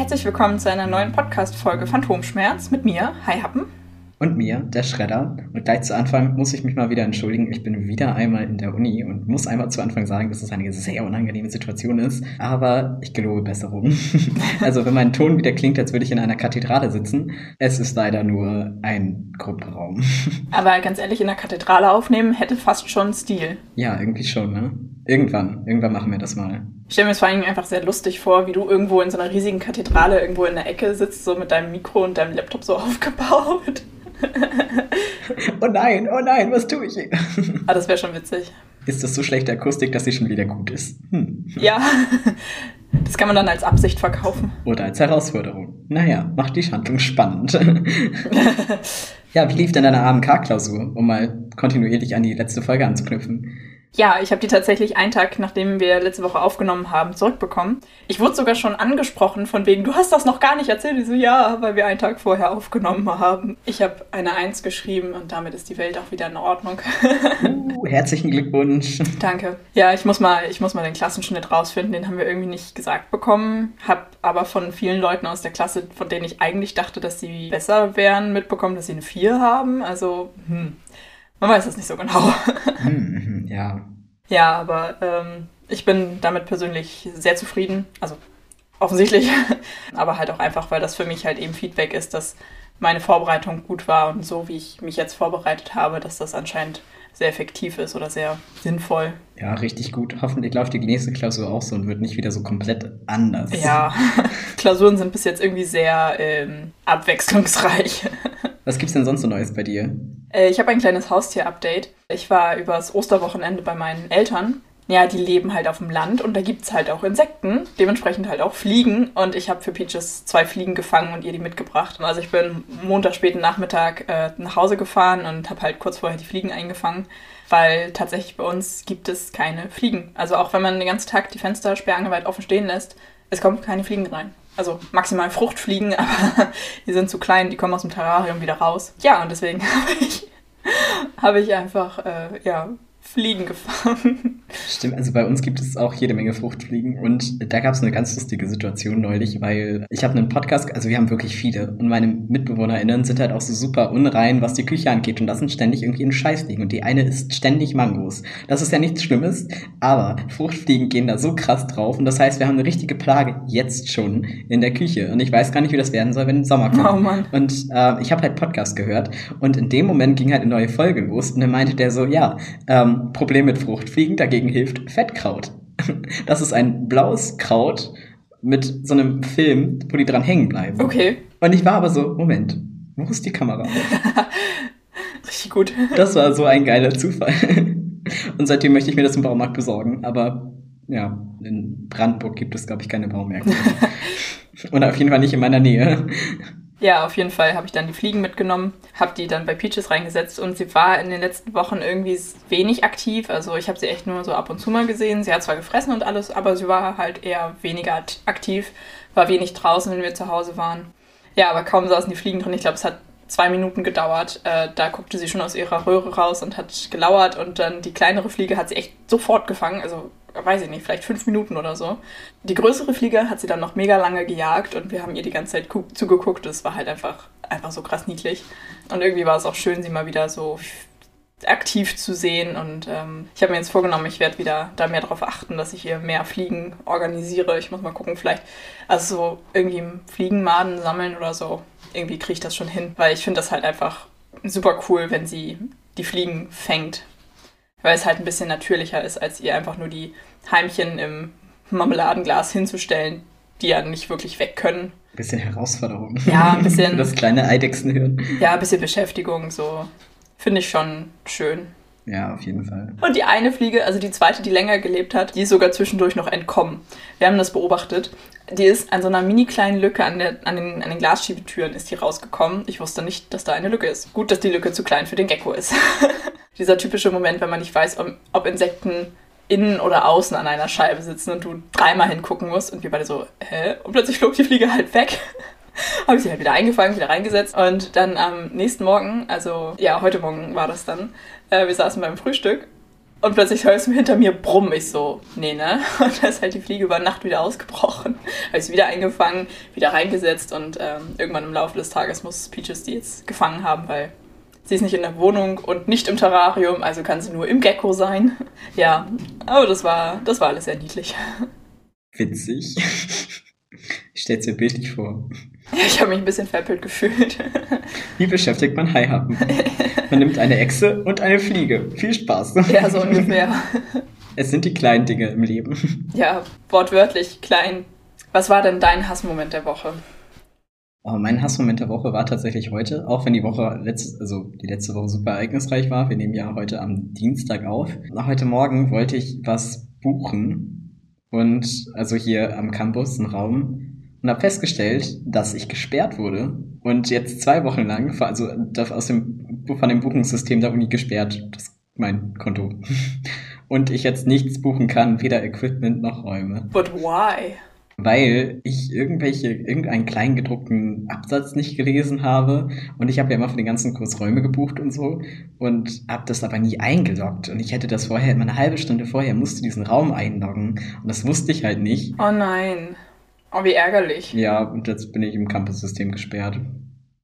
Herzlich willkommen zu einer neuen Podcast-Folge Phantomschmerz mit mir, Hi Happen. Und mir, der Schredder. Und gleich zu Anfang muss ich mich mal wieder entschuldigen. Ich bin wieder einmal in der Uni und muss einmal zu Anfang sagen, dass es eine sehr unangenehme Situation ist. Aber ich gelobe Besserung. also wenn mein Ton wieder klingt, als würde ich in einer Kathedrale sitzen. Es ist leider nur ein Gruppenraum. Aber ganz ehrlich, in der Kathedrale aufnehmen hätte fast schon Stil. Ja, irgendwie schon, ne? Irgendwann. Irgendwann machen wir das mal. Ich stelle mir es vor allem einfach sehr lustig vor, wie du irgendwo in so einer riesigen Kathedrale irgendwo in der Ecke sitzt, so mit deinem Mikro und deinem Laptop so aufgebaut. oh nein, oh nein, was tue ich hier? ah, das wäre schon witzig. Ist das so schlechte Akustik, dass sie schon wieder gut ist? Hm. Ja, das kann man dann als Absicht verkaufen. Oder als Herausforderung. Naja, macht die Handlung spannend. ja, wie lief denn deine AMK-Klausur, um mal kontinuierlich an die letzte Folge anzuknüpfen? Ja, ich habe die tatsächlich einen Tag, nachdem wir letzte Woche aufgenommen haben, zurückbekommen. Ich wurde sogar schon angesprochen von wegen, du hast das noch gar nicht erzählt. Ich so, ja, weil wir einen Tag vorher aufgenommen haben. Ich habe eine Eins geschrieben und damit ist die Welt auch wieder in Ordnung. uh, herzlichen Glückwunsch. Danke. Ja, ich muss mal, ich muss mal den Klassenschnitt rausfinden. Den haben wir irgendwie nicht gesagt bekommen. Hab aber von vielen Leuten aus der Klasse, von denen ich eigentlich dachte, dass sie besser wären, mitbekommen, dass sie eine Vier haben. Also, hm. Man weiß es nicht so genau. Hm, ja. Ja, aber ähm, ich bin damit persönlich sehr zufrieden. Also offensichtlich. aber halt auch einfach, weil das für mich halt eben Feedback ist, dass meine Vorbereitung gut war und so wie ich mich jetzt vorbereitet habe, dass das anscheinend sehr effektiv ist oder sehr sinnvoll. Ja, richtig gut. Hoffentlich läuft die nächste Klausur auch so und wird nicht wieder so komplett anders. Ja, Klausuren sind bis jetzt irgendwie sehr ähm, abwechslungsreich. Was gibt's denn sonst so Neues bei dir? Äh, ich habe ein kleines Haustier-Update. Ich war übers Osterwochenende bei meinen Eltern. Ja, die leben halt auf dem Land und da gibt's halt auch Insekten, dementsprechend halt auch Fliegen. Und ich habe für Peaches zwei Fliegen gefangen und ihr die mitgebracht. Also ich bin Montag späten Nachmittag äh, nach Hause gefahren und habe halt kurz vorher die Fliegen eingefangen, weil tatsächlich bei uns gibt es keine Fliegen. Also auch wenn man den ganzen Tag die Fenster sperrangeweit offen stehen lässt, es kommen keine Fliegen rein. Also maximal Fruchtfliegen, aber die sind zu klein, die kommen aus dem Terrarium wieder raus. Ja, und deswegen habe ich, hab ich einfach äh, ja, Fliegen gefangen. Stimmt, also bei uns gibt es auch jede Menge Fruchtfliegen und da gab es eine ganz lustige Situation neulich, weil ich habe einen Podcast, also wir haben wirklich viele und meine MitbewohnerInnen sind halt auch so super unrein, was die Küche angeht und lassen ständig irgendwie einen Scheiß liegen und die eine isst ständig Mangos. Das ist ja nichts Schlimmes, aber Fruchtfliegen gehen da so krass drauf und das heißt, wir haben eine richtige Plage jetzt schon in der Küche und ich weiß gar nicht, wie das werden soll, wenn der Sommer kommt. Oh Mann. Und äh, ich habe halt Podcast gehört und in dem Moment ging halt eine neue Folge los und dann meinte der so, ja, ähm, Problem mit Fruchtfliegen, dagegen hilft Fettkraut. Das ist ein blaues Kraut mit so einem Film, wo die dran hängen bleiben. Okay. Und ich war aber so, Moment, wo ist die Kamera? Richtig gut. Das war so ein geiler Zufall. Und seitdem möchte ich mir das im Baumarkt besorgen. Aber ja, in Brandenburg gibt es, glaube ich, keine Baumärkte. Und auf jeden Fall nicht in meiner Nähe. Ja, auf jeden Fall habe ich dann die Fliegen mitgenommen, habe die dann bei Peaches reingesetzt und sie war in den letzten Wochen irgendwie wenig aktiv. Also ich habe sie echt nur so ab und zu mal gesehen. Sie hat zwar gefressen und alles, aber sie war halt eher weniger aktiv, war wenig draußen, wenn wir zu Hause waren. Ja, aber kaum saßen die Fliegen drin. Ich glaube, es hat zwei Minuten gedauert. Äh, da guckte sie schon aus ihrer Röhre raus und hat gelauert und dann die kleinere Fliege hat sie echt sofort gefangen. Also weiß ich nicht, vielleicht fünf Minuten oder so. Die größere Fliege hat sie dann noch mega lange gejagt und wir haben ihr die ganze Zeit zugeguckt. Es war halt einfach, einfach so krass niedlich. Und irgendwie war es auch schön, sie mal wieder so aktiv zu sehen. Und ähm, ich habe mir jetzt vorgenommen, ich werde wieder da mehr darauf achten, dass ich hier mehr Fliegen organisiere. Ich muss mal gucken, vielleicht, also so irgendwie Fliegenmaden sammeln oder so. Irgendwie kriege ich das schon hin, weil ich finde das halt einfach super cool, wenn sie die Fliegen fängt weil es halt ein bisschen natürlicher ist, als ihr einfach nur die Heimchen im Marmeladenglas hinzustellen, die ja nicht wirklich weg können. Bisschen Herausforderung. Ja, ein bisschen. das kleine Eidechsenhirn. Ja, ein bisschen Beschäftigung, so. Finde ich schon schön. Ja, auf jeden Fall. Und die eine Fliege, also die zweite, die länger gelebt hat, die ist sogar zwischendurch noch entkommen. Wir haben das beobachtet. Die ist an so einer mini kleinen Lücke an, der, an, den, an den Glasschiebetüren ist die rausgekommen. Ich wusste nicht, dass da eine Lücke ist. Gut, dass die Lücke zu klein für den Gecko ist. Dieser typische Moment, wenn man nicht weiß, ob, ob Insekten innen oder außen an einer Scheibe sitzen und du dreimal hingucken musst und wir beide so, hä? Und plötzlich flog die Fliege halt weg. habe ich sie halt wieder eingefangen, wieder reingesetzt und dann am nächsten Morgen, also ja, heute Morgen war das dann, äh, wir saßen beim Frühstück Und plötzlich hörst du hinter mir brumm. Ich so, nee, ne? Und da ist halt die Fliege über Nacht wieder ausgebrochen. Habe ich sie wieder eingefangen, wieder reingesetzt und ähm, irgendwann im Laufe des Tages muss Peaches die jetzt gefangen haben, weil sie ist nicht in der Wohnung und nicht im Terrarium, also kann sie nur im Gecko sein. Ja, aber das war, das war alles sehr niedlich. Witzig. Ich stell's mir bildlich vor. Ich habe mich ein bisschen veräppelt gefühlt. Wie beschäftigt man Haihappen? Man nimmt eine Echse und eine Fliege. Viel Spaß. Ja, so ungefähr. Es sind die kleinen Dinge im Leben. Ja, wortwörtlich klein. Was war denn dein Hassmoment der Woche? Oh, mein Hassmoment der Woche war tatsächlich heute, auch wenn die Woche letzte, also die letzte Woche super ereignisreich war. Wir nehmen ja heute am Dienstag auf. Heute Morgen wollte ich was buchen und also hier am Campus einen Raum und habe festgestellt, dass ich gesperrt wurde und jetzt zwei Wochen lang, also aus dem, von dem Buchungssystem der Uni gesperrt, das mein Konto. Und ich jetzt nichts buchen kann, weder Equipment noch Räume. But why? Weil ich irgendwelche, irgendeinen kleingedruckten Absatz nicht gelesen habe. Und ich habe ja immer für den ganzen Kurs Räume gebucht und so und habe das aber nie eingeloggt. Und ich hätte das vorher, immer eine halbe Stunde vorher, musste diesen Raum einloggen. Und das wusste ich halt nicht. Oh nein. Oh, wie ärgerlich. Ja, und jetzt bin ich im Campus-System gesperrt.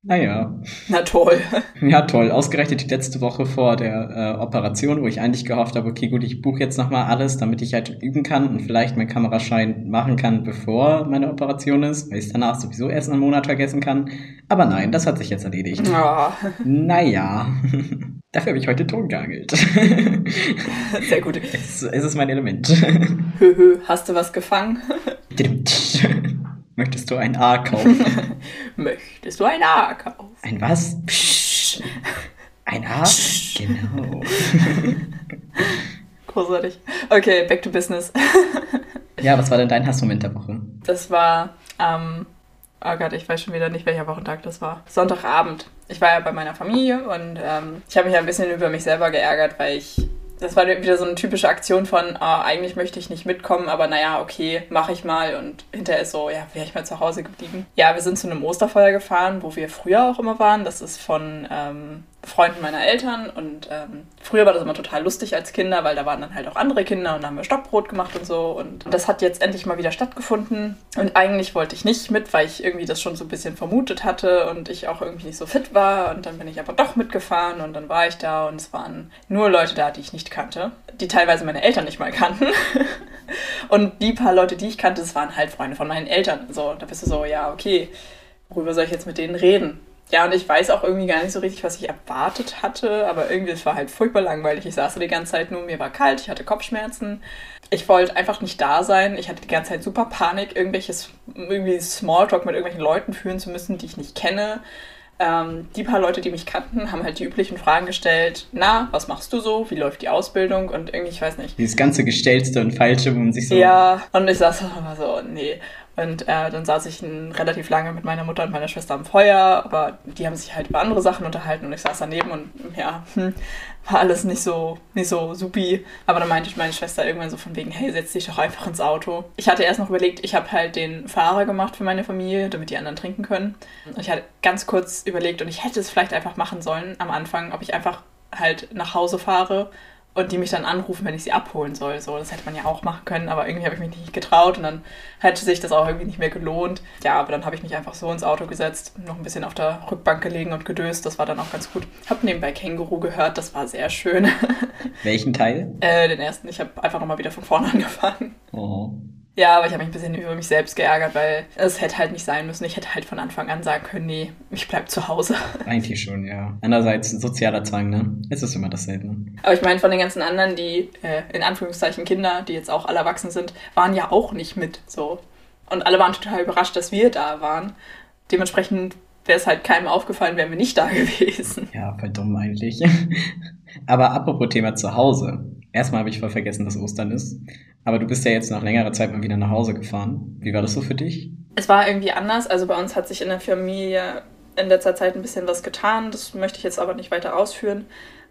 Naja. Na toll. Ja, toll. Ausgerechnet die letzte Woche vor der äh, Operation, wo ich eigentlich gehofft habe, okay, gut, ich buche jetzt nochmal alles, damit ich halt üben kann und vielleicht meinen Kameraschein machen kann, bevor meine Operation ist, weil ich es danach sowieso erst einen Monat vergessen kann. Aber nein, das hat sich jetzt erledigt. Oh. Naja. Dafür habe ich heute Ton geangelt. Sehr gut. Es, es ist mein Element. Höhö, hast du was gefangen? Möchtest du ein A kaufen? Möchtest du ein A kaufen? Ein was? Psch. Ein A? Genau. Großartig. Okay, back to business. ja, was war denn dein Hassmoment der Woche? Das war ähm, oh Gott, ich weiß schon wieder nicht, welcher Wochentag das war. Sonntagabend. Ich war ja bei meiner Familie und ähm, ich habe mich ein bisschen über mich selber geärgert, weil ich das war wieder so eine typische Aktion von, ah, eigentlich möchte ich nicht mitkommen, aber naja, okay, mache ich mal. Und hinterher ist so, ja, wäre ich mal zu Hause geblieben. Ja, wir sind zu einem Osterfeuer gefahren, wo wir früher auch immer waren. Das ist von ähm, Freunden meiner Eltern und ähm, früher war das immer total lustig als Kinder, weil da waren dann halt auch andere Kinder und da haben wir Stockbrot gemacht und so und das hat jetzt endlich mal wieder stattgefunden und eigentlich wollte ich nicht mit, weil ich irgendwie das schon so ein bisschen vermutet hatte und ich auch irgendwie nicht so fit war und dann bin ich aber doch mitgefahren und dann war ich da und es waren nur Leute da, die ich nicht kannte, die teilweise meine Eltern nicht mal kannten und die paar Leute, die ich kannte, das waren halt Freunde von meinen Eltern, so, da bist du so, ja, okay, worüber soll ich jetzt mit denen reden? Ja, und ich weiß auch irgendwie gar nicht so richtig, was ich erwartet hatte, aber irgendwie, es war halt furchtbar langweilig. Ich saß so die ganze Zeit nur, mir war kalt, ich hatte Kopfschmerzen. Ich wollte einfach nicht da sein. Ich hatte die ganze Zeit super Panik, irgendwelches, irgendwie Smalltalk mit irgendwelchen Leuten führen zu müssen, die ich nicht kenne. Ähm, die paar Leute, die mich kannten, haben halt die üblichen Fragen gestellt. Na, was machst du so? Wie läuft die Ausbildung? Und irgendwie, ich weiß nicht. Dieses ganze Gestellte und Falsche, wo man sich so... Ja, und ich saß immer so, nee. Und äh, dann saß ich relativ lange mit meiner Mutter und meiner Schwester am Feuer, aber die haben sich halt über andere Sachen unterhalten und ich saß daneben und ja, hm, war alles nicht so, nicht so supi. Aber dann meinte ich meine Schwester irgendwann so von wegen, hey, setz dich doch einfach ins Auto. Ich hatte erst noch überlegt, ich habe halt den Fahrer gemacht für meine Familie, damit die anderen trinken können. Und ich hatte ganz kurz überlegt und ich hätte es vielleicht einfach machen sollen am Anfang, ob ich einfach halt nach Hause fahre und die mich dann anrufen, wenn ich sie abholen soll. So, das hätte man ja auch machen können, aber irgendwie habe ich mich nicht getraut und dann hätte sich das auch irgendwie nicht mehr gelohnt. Ja, aber dann habe ich mich einfach so ins Auto gesetzt, noch ein bisschen auf der Rückbank gelegen und gedöst. Das war dann auch ganz gut. Habe nebenbei Känguru gehört, das war sehr schön. Welchen Teil? Äh, den ersten. Ich habe einfach nochmal wieder von vorne angefangen. Oh. Ja, aber ich habe mich ein bisschen über mich selbst geärgert, weil es hätte halt nicht sein müssen. Ich hätte halt von Anfang an sagen können, nee, ich bleib zu Hause. Eigentlich schon, ja. Andererseits sozialer Zwang, ne? Es ist immer dasselbe. Aber ich meine, von den ganzen anderen, die äh, in Anführungszeichen Kinder, die jetzt auch alle erwachsen sind, waren ja auch nicht mit so. Und alle waren total überrascht, dass wir da waren. Dementsprechend wäre es halt keinem aufgefallen, wären wir nicht da gewesen. Ja, voll dumm eigentlich. Aber apropos Thema zu Hause. Erstmal habe ich voll vergessen, dass Ostern ist. Aber du bist ja jetzt nach längerer Zeit mal wieder nach Hause gefahren. Wie war das so für dich? Es war irgendwie anders. Also bei uns hat sich in der Familie in letzter Zeit ein bisschen was getan. Das möchte ich jetzt aber nicht weiter ausführen.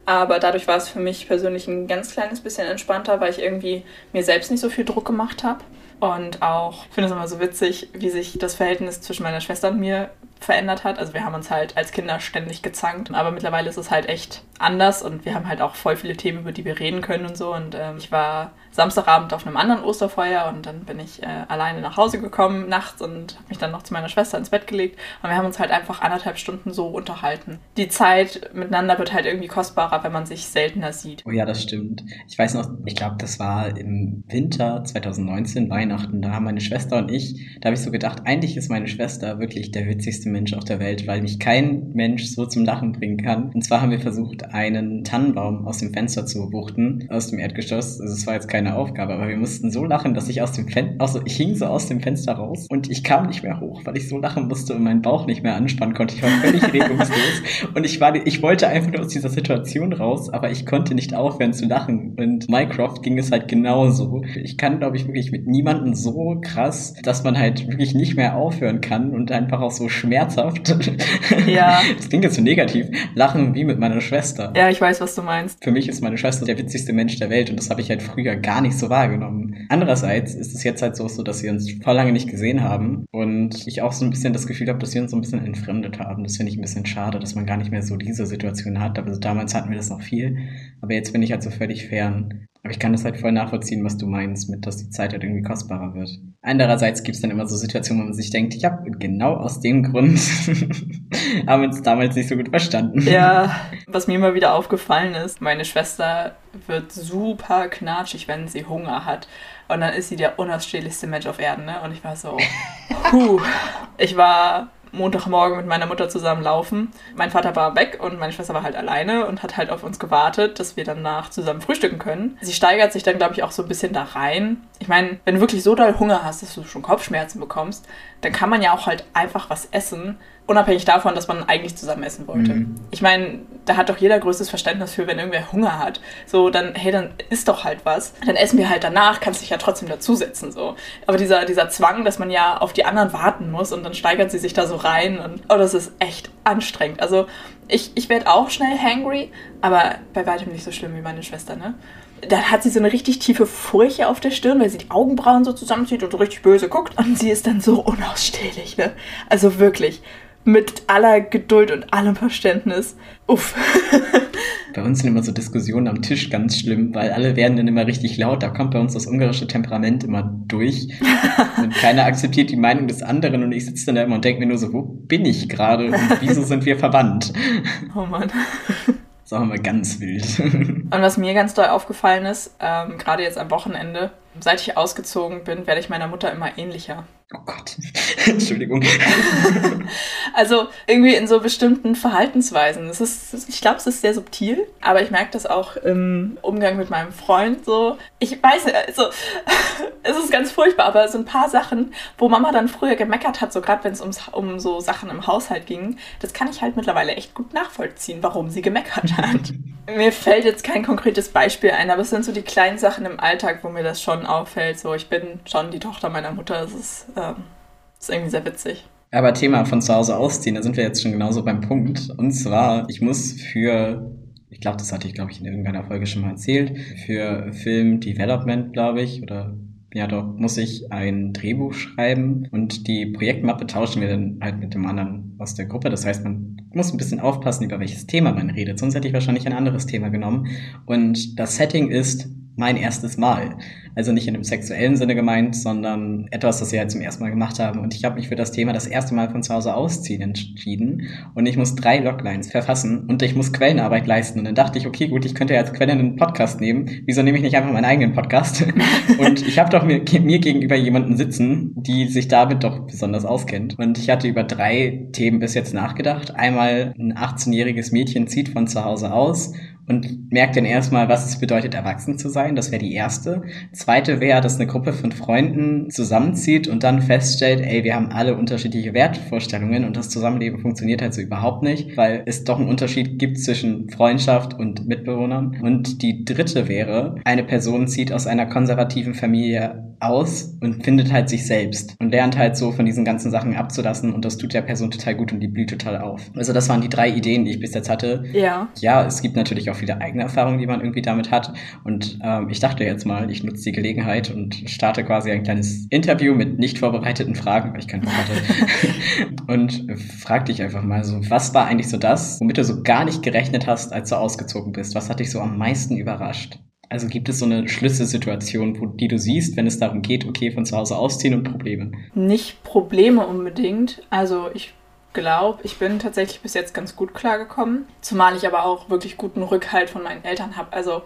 Aber dadurch war es für mich persönlich ein ganz kleines bisschen entspannter, weil ich irgendwie mir selbst nicht so viel Druck gemacht habe. Und auch, ich finde es immer so witzig, wie sich das Verhältnis zwischen meiner Schwester und mir verändert hat. Also wir haben uns halt als Kinder ständig gezankt, aber mittlerweile ist es halt echt anders und wir haben halt auch voll viele Themen, über die wir reden können und so. Und ähm, ich war Samstagabend auf einem anderen Osterfeuer und dann bin ich äh, alleine nach Hause gekommen nachts und habe mich dann noch zu meiner Schwester ins Bett gelegt und wir haben uns halt einfach anderthalb Stunden so unterhalten. Die Zeit miteinander wird halt irgendwie kostbarer, wenn man sich seltener sieht. Oh ja, das stimmt. Ich weiß noch, ich glaube, das war im Winter 2019, Weihnachten, da haben meine Schwester und ich, da habe ich so gedacht, eigentlich ist meine Schwester wirklich der witzigste Mensch auf der Welt, weil mich kein Mensch so zum Lachen bringen kann. Und zwar haben wir versucht, einen Tannenbaum aus dem Fenster zu wuchten, aus dem Erdgeschoss. Also es war jetzt keine Aufgabe, aber wir mussten so lachen, dass ich aus dem Fenster, also ich hing so aus dem Fenster raus und ich kam nicht mehr hoch, weil ich so lachen musste und meinen Bauch nicht mehr anspannen konnte. Ich war völlig regungslos und ich war, ich wollte einfach nur aus dieser Situation raus, aber ich konnte nicht aufhören zu lachen. Und Minecraft ging es halt genauso. Ich kann, glaube ich, wirklich mit niemandem so krass, dass man halt wirklich nicht mehr aufhören kann und einfach auch so schmerzhaft. Ja. Das klingt jetzt so negativ. Lachen wie mit meiner Schwester. Ja, ich weiß, was du meinst. Für mich ist meine Schwester der witzigste Mensch der Welt und das habe ich halt früher gar nicht so wahrgenommen. Andererseits ist es jetzt halt so, so dass wir uns vor lange nicht gesehen haben und ich auch so ein bisschen das Gefühl habe, dass wir uns so ein bisschen entfremdet haben. Das finde ich ein bisschen schade, dass man gar nicht mehr so diese Situation hat. Aber damals hatten wir das noch viel. Aber jetzt bin ich halt so völlig fern. Aber ich kann das halt voll nachvollziehen, was du meinst, mit dass die Zeit halt irgendwie kostbarer wird. Andererseits gibt es dann immer so Situationen, wo man sich denkt, ja, genau aus dem Grund haben wir uns damals nicht so gut verstanden. Ja, was mir immer wieder aufgefallen ist, meine Schwester wird super knatschig, wenn sie Hunger hat. Und dann ist sie der unausstehlichste Mensch auf Erden, ne? Und ich war so, puh. Ich war Montagmorgen mit meiner Mutter zusammen laufen. Mein Vater war weg und meine Schwester war halt alleine und hat halt auf uns gewartet, dass wir danach zusammen frühstücken können. Sie steigert sich dann, glaube ich, auch so ein bisschen da rein. Ich meine, wenn du wirklich so doll Hunger hast, dass du schon Kopfschmerzen bekommst, dann kann man ja auch halt einfach was essen, unabhängig davon, dass man eigentlich zusammen essen wollte. Mhm. Ich meine, da hat doch jeder größtes Verständnis für, wenn irgendwer Hunger hat. So, dann, hey, dann isst doch halt was. Dann essen wir halt danach, kannst dich ja trotzdem dazusetzen, so. Aber dieser, dieser Zwang, dass man ja auf die anderen warten muss und dann steigert sie sich da so rein und, oh, das ist echt anstrengend. Also, ich, ich werde auch schnell hangry, aber bei weitem nicht so schlimm wie meine Schwester, ne? da hat sie so eine richtig tiefe Furche auf der Stirn, weil sie die Augenbrauen so zusammenzieht und so richtig böse guckt. Und sie ist dann so unausstehlich, ne? Also wirklich mit aller Geduld und allem Verständnis. Uff. bei uns sind immer so Diskussionen am Tisch ganz schlimm, weil alle werden dann immer richtig laut. Da kommt bei uns das ungarische Temperament immer durch. und keiner akzeptiert die Meinung des anderen und ich sitze dann da immer und denke mir nur so, wo bin ich gerade und wieso sind wir verwandt? Oh Mann. Sagen wir mal ganz wild. und was mir ganz doll aufgefallen ist, ähm, gerade jetzt am Wochenende, seit ich ausgezogen bin, werde ich meiner Mutter immer ähnlicher. Oh Gott. Entschuldigung. also irgendwie in so bestimmten Verhaltensweisen. Es ist, ich glaube, es ist sehr subtil, aber ich merke das auch im Umgang mit meinem Freund so. Ich weiß nicht, also es ist ganz furchtbar, aber so ein paar Sachen, wo Mama dann früher gemeckert hat, so gerade wenn es um so Sachen im Haushalt ging, das kann ich halt mittlerweile echt gut nachvollziehen, warum sie gemeckert hat. mir fällt jetzt kein konkretes Beispiel ein, aber es sind so die kleinen Sachen im Alltag, wo mir das schon auffällt. So, ich bin schon die Tochter meiner Mutter. Das ist ähm, ist irgendwie sehr witzig. Aber Thema von zu Hause ausziehen, da sind wir jetzt schon genauso beim Punkt. Und zwar, ich muss für, ich glaube, das hatte ich, glaube ich, in irgendeiner Folge schon mal erzählt, für Film Development, glaube ich, oder ja doch, muss ich ein Drehbuch schreiben und die Projektmappe tauschen wir dann halt mit dem anderen aus der Gruppe. Das heißt, man muss ein bisschen aufpassen, über welches Thema man redet. Sonst hätte ich wahrscheinlich ein anderes Thema genommen. Und das Setting ist mein erstes Mal. Also nicht in einem sexuellen Sinne gemeint, sondern etwas, das wir halt zum ersten Mal gemacht haben. Und ich habe mich für das Thema das erste Mal von zu Hause ausziehen entschieden. Und ich muss drei Loglines verfassen und ich muss Quellenarbeit leisten. Und dann dachte ich, okay, gut, ich könnte ja als Quelle einen Podcast nehmen. Wieso nehme ich nicht einfach meinen eigenen Podcast? und ich habe doch mir, mir gegenüber jemanden sitzen, die sich damit doch besonders auskennt. Und ich hatte über drei Themen bis jetzt nachgedacht. Einmal ein 18-jähriges Mädchen zieht von zu Hause aus und merkt dann erstmal, was es bedeutet, erwachsen zu sein. Das wäre die erste. Zweite wäre, dass eine Gruppe von Freunden zusammenzieht und dann feststellt, ey, wir haben alle unterschiedliche Wertvorstellungen und das Zusammenleben funktioniert halt so überhaupt nicht, weil es doch einen Unterschied gibt zwischen Freundschaft und Mitbewohnern. Und die dritte wäre, eine Person zieht aus einer konservativen Familie aus und findet halt sich selbst und lernt halt so von diesen ganzen Sachen abzulassen und das tut der Person total gut und die blüht total auf. Also das waren die drei Ideen, die ich bis jetzt hatte. Ja. Ja, es gibt natürlich auch viele eigene Erfahrungen, die man irgendwie damit hat. Und ähm, ich dachte jetzt mal, ich nutze die Gelegenheit und starte quasi ein kleines Interview mit nicht vorbereiteten Fragen, weil ich keinen Bock hatte. und frag dich einfach mal so, was war eigentlich so das, womit du so gar nicht gerechnet hast, als du ausgezogen bist? Was hat dich so am meisten überrascht? Also gibt es so eine Schlüsselsituation, wo, die du siehst, wenn es darum geht, okay, von zu Hause ausziehen und Probleme? Nicht Probleme unbedingt. Also ich glaube, ich bin tatsächlich bis jetzt ganz gut klargekommen. Zumal ich aber auch wirklich guten Rückhalt von meinen Eltern habe. Also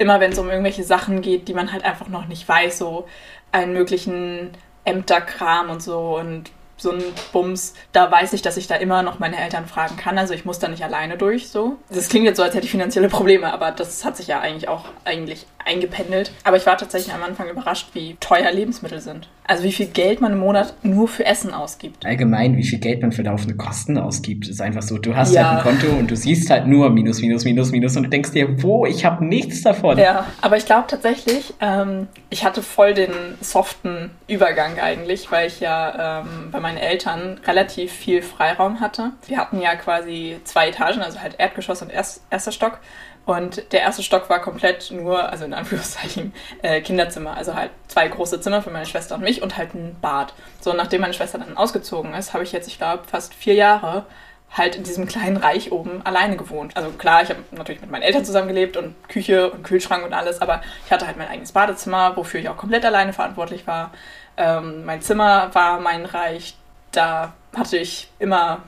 immer wenn es um irgendwelche Sachen geht, die man halt einfach noch nicht weiß, so einen möglichen Ämterkram und so und so ein Bums, da weiß ich, dass ich da immer noch meine Eltern fragen kann. Also ich muss da nicht alleine durch so. Das klingt jetzt so, als hätte ich finanzielle Probleme, aber das hat sich ja eigentlich auch eigentlich eingependelt. Aber ich war tatsächlich am Anfang überrascht, wie teuer Lebensmittel sind. Also wie viel Geld man im Monat nur für Essen ausgibt. Allgemein, wie viel Geld man für laufende Kosten ausgibt, ist einfach so. Du hast ja. halt ein Konto und du siehst halt nur Minus, Minus, Minus, Minus und du denkst dir, wo, ich habe nichts davon. Ja, aber ich glaube tatsächlich, ähm, ich hatte voll den soften Übergang eigentlich, weil ich ja ähm, bei meinen Eltern relativ viel Freiraum hatte. Wir hatten ja quasi zwei Etagen, also halt Erdgeschoss und erst, erster Stock. Und der erste Stock war komplett nur, also in Anführungszeichen, äh, Kinderzimmer. Also halt zwei große Zimmer für meine Schwester und mich und halt ein Bad. So, nachdem meine Schwester dann ausgezogen ist, habe ich jetzt, ich glaube, fast vier Jahre halt in diesem kleinen Reich oben alleine gewohnt. Also klar, ich habe natürlich mit meinen Eltern zusammengelebt und Küche und Kühlschrank und alles, aber ich hatte halt mein eigenes Badezimmer, wofür ich auch komplett alleine verantwortlich war. Ähm, mein Zimmer war mein Reich, da hatte ich immer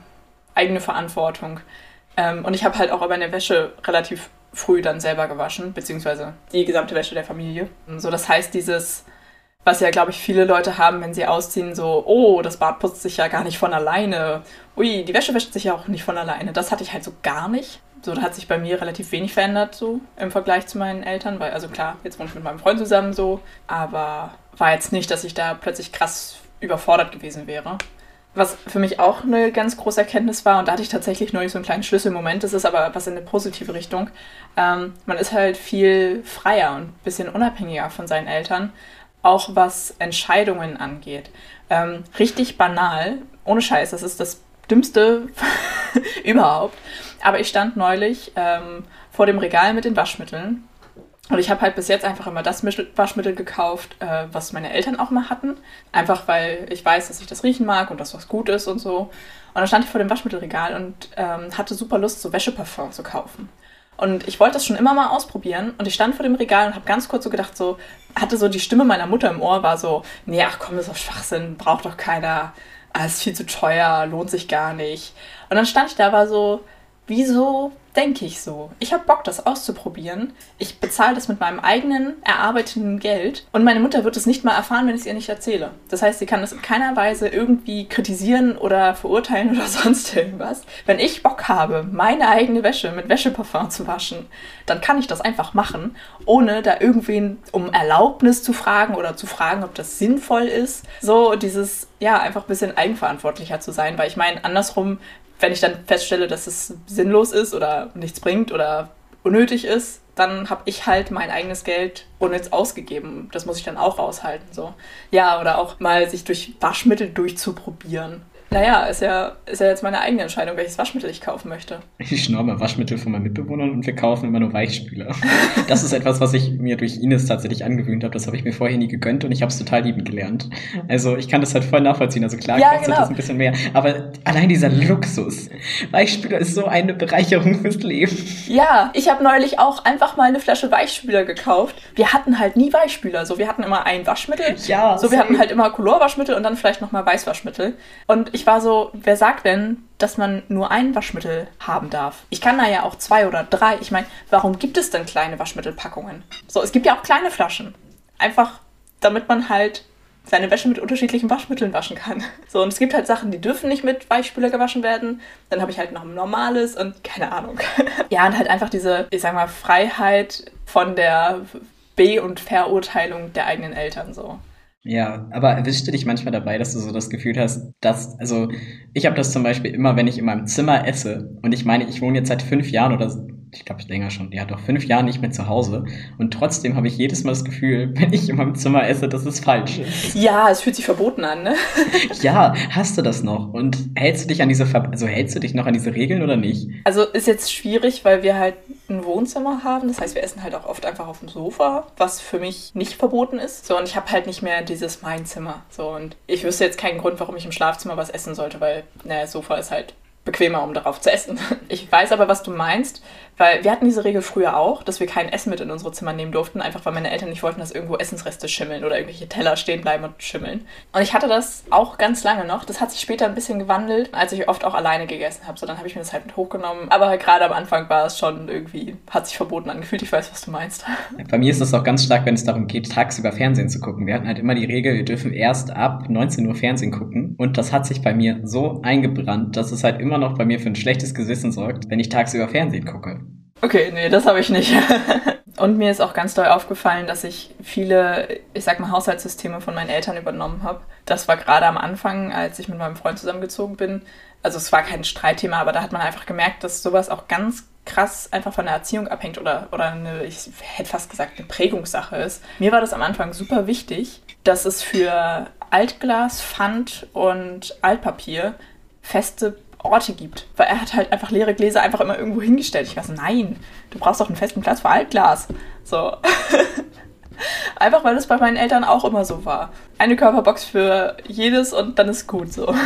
eigene Verantwortung. Ähm, und ich habe halt auch meine Wäsche relativ früh dann selber gewaschen, beziehungsweise die gesamte Wäsche der Familie. So, das heißt, dieses, was ja, glaube ich, viele Leute haben, wenn sie ausziehen, so, oh, das Bad putzt sich ja gar nicht von alleine. Ui, die Wäsche wäscht sich ja auch nicht von alleine. Das hatte ich halt so gar nicht. So, da hat sich bei mir relativ wenig verändert, so im Vergleich zu meinen Eltern, weil, also klar, jetzt wohne ich mit meinem Freund zusammen so, aber war jetzt nicht, dass ich da plötzlich krass überfordert gewesen wäre. Was für mich auch eine ganz große Erkenntnis war, und da hatte ich tatsächlich neulich so einen kleinen Schlüsselmoment, das ist aber was in eine positive Richtung. Ähm, man ist halt viel freier und ein bisschen unabhängiger von seinen Eltern, auch was Entscheidungen angeht. Ähm, richtig banal, ohne Scheiß, das ist das Dümmste überhaupt. Aber ich stand neulich ähm, vor dem Regal mit den Waschmitteln und ich habe halt bis jetzt einfach immer das Waschmittel gekauft, äh, was meine Eltern auch mal hatten. Einfach weil ich weiß, dass ich das riechen mag und dass was gut ist und so. Und dann stand ich vor dem Waschmittelregal und ähm, hatte super Lust, so Wäscheparfum zu kaufen. Und ich wollte das schon immer mal ausprobieren. Und ich stand vor dem Regal und habe ganz kurz so gedacht, so, hatte so die Stimme meiner Mutter im Ohr, war so, nee, ach komm, das ist doch Schwachsinn, braucht doch keiner. Ah, ist viel zu teuer, lohnt sich gar nicht. Und dann stand ich da, war so, wieso denke ich so. Ich habe Bock, das auszuprobieren. Ich bezahle das mit meinem eigenen erarbeiteten Geld und meine Mutter wird es nicht mal erfahren, wenn ich es ihr nicht erzähle. Das heißt, sie kann das in keiner Weise irgendwie kritisieren oder verurteilen oder sonst irgendwas. Wenn ich Bock habe, meine eigene Wäsche mit Wäscheparfum zu waschen, dann kann ich das einfach machen, ohne da irgendwen um Erlaubnis zu fragen oder zu fragen, ob das sinnvoll ist. So dieses, ja, einfach ein bisschen eigenverantwortlicher zu sein, weil ich meine, andersrum wenn ich dann feststelle, dass es sinnlos ist oder nichts bringt oder unnötig ist, dann habe ich halt mein eigenes Geld unnütz ausgegeben. Das muss ich dann auch raushalten. So. Ja, oder auch mal sich durch Waschmittel durchzuprobieren naja, ist ja, ist ja jetzt meine eigene Entscheidung, welches Waschmittel ich kaufen möchte. Ich schnorre mal Waschmittel von meinen Mitbewohnern und wir kaufen immer nur Weichspüler. Das ist etwas, was ich mir durch Ines tatsächlich angewöhnt habe. Das habe ich mir vorher nie gegönnt und ich habe es total lieben gelernt. Also ich kann das halt voll nachvollziehen. Also klar, ja, kostet genau. das ein bisschen mehr. Aber allein dieser Luxus. Weichspüler ist so eine Bereicherung fürs Leben. Ja, ich habe neulich auch einfach mal eine Flasche Weichspüler gekauft. Wir hatten halt nie Weichspüler. So, wir hatten immer ein Waschmittel. Ja. So, wir hatten halt immer Colorwaschmittel und dann vielleicht nochmal Weißwaschmittel. Und ich ich war so, wer sagt denn, dass man nur ein Waschmittel haben darf? Ich kann da ja auch zwei oder drei. Ich meine, warum gibt es denn kleine Waschmittelpackungen? So, es gibt ja auch kleine Flaschen. Einfach, damit man halt seine Wäsche mit unterschiedlichen Waschmitteln waschen kann. So, und es gibt halt Sachen, die dürfen nicht mit Weichspüler gewaschen werden. Dann habe ich halt noch ein normales und keine Ahnung. ja, und halt einfach diese, ich sag mal, Freiheit von der Be- und Verurteilung der eigenen Eltern so. Ja, aber erwischst du dich manchmal dabei, dass du so das Gefühl hast, dass, also ich habe das zum Beispiel immer, wenn ich in meinem Zimmer esse und ich meine, ich wohne jetzt seit fünf Jahren oder ich glaube länger schon, ja doch fünf Jahre nicht mehr zu Hause. Und trotzdem habe ich jedes Mal das Gefühl, wenn ich in meinem Zimmer esse, dass es falsch ist. Ja, es fühlt sich verboten an, ne? ja, hast du das noch? Und hältst du dich an diese, Ver also hältst du dich noch an diese Regeln oder nicht? Also ist jetzt schwierig, weil wir halt ein Wohnzimmer haben. Das heißt, wir essen halt auch oft einfach auf dem Sofa, was für mich nicht verboten ist. So, und ich habe halt nicht mehr dieses mein Zimmer. So, und ich wüsste jetzt keinen Grund, warum ich im Schlafzimmer was essen sollte, weil, naja, Sofa ist halt bequemer, um darauf zu essen. Ich weiß aber, was du meinst. Weil wir hatten diese Regel früher auch, dass wir kein Essen mit in unsere Zimmer nehmen durften, einfach weil meine Eltern nicht wollten, dass irgendwo Essensreste schimmeln oder irgendwelche Teller stehen bleiben und schimmeln. Und ich hatte das auch ganz lange noch. Das hat sich später ein bisschen gewandelt, als ich oft auch alleine gegessen habe. So, dann habe ich mir das halt mit hochgenommen. Aber gerade am Anfang war es schon irgendwie, hat sich verboten angefühlt. Ich weiß, was du meinst. Bei mir ist das auch ganz stark, wenn es darum geht, tagsüber Fernsehen zu gucken. Wir hatten halt immer die Regel, wir dürfen erst ab 19 Uhr Fernsehen gucken. Und das hat sich bei mir so eingebrannt, dass es halt immer noch bei mir für ein schlechtes Gewissen sorgt, wenn ich tagsüber Fernsehen gucke. Okay, nee, das habe ich nicht. Und mir ist auch ganz doll aufgefallen, dass ich viele, ich sag mal, Haushaltssysteme von meinen Eltern übernommen habe. Das war gerade am Anfang, als ich mit meinem Freund zusammengezogen bin. Also es war kein Streitthema, aber da hat man einfach gemerkt, dass sowas auch ganz krass einfach von der Erziehung abhängt oder, oder eine, ich hätte fast gesagt, eine Prägungssache ist. Mir war das am Anfang super wichtig, dass es für Altglas, Pfand und Altpapier feste Orte gibt. Weil er hat halt einfach leere Gläser einfach immer irgendwo hingestellt. Ich war so, nein, du brauchst doch einen festen Platz für Altglas. So. einfach weil es bei meinen Eltern auch immer so war. Eine Körperbox für jedes und dann ist gut so.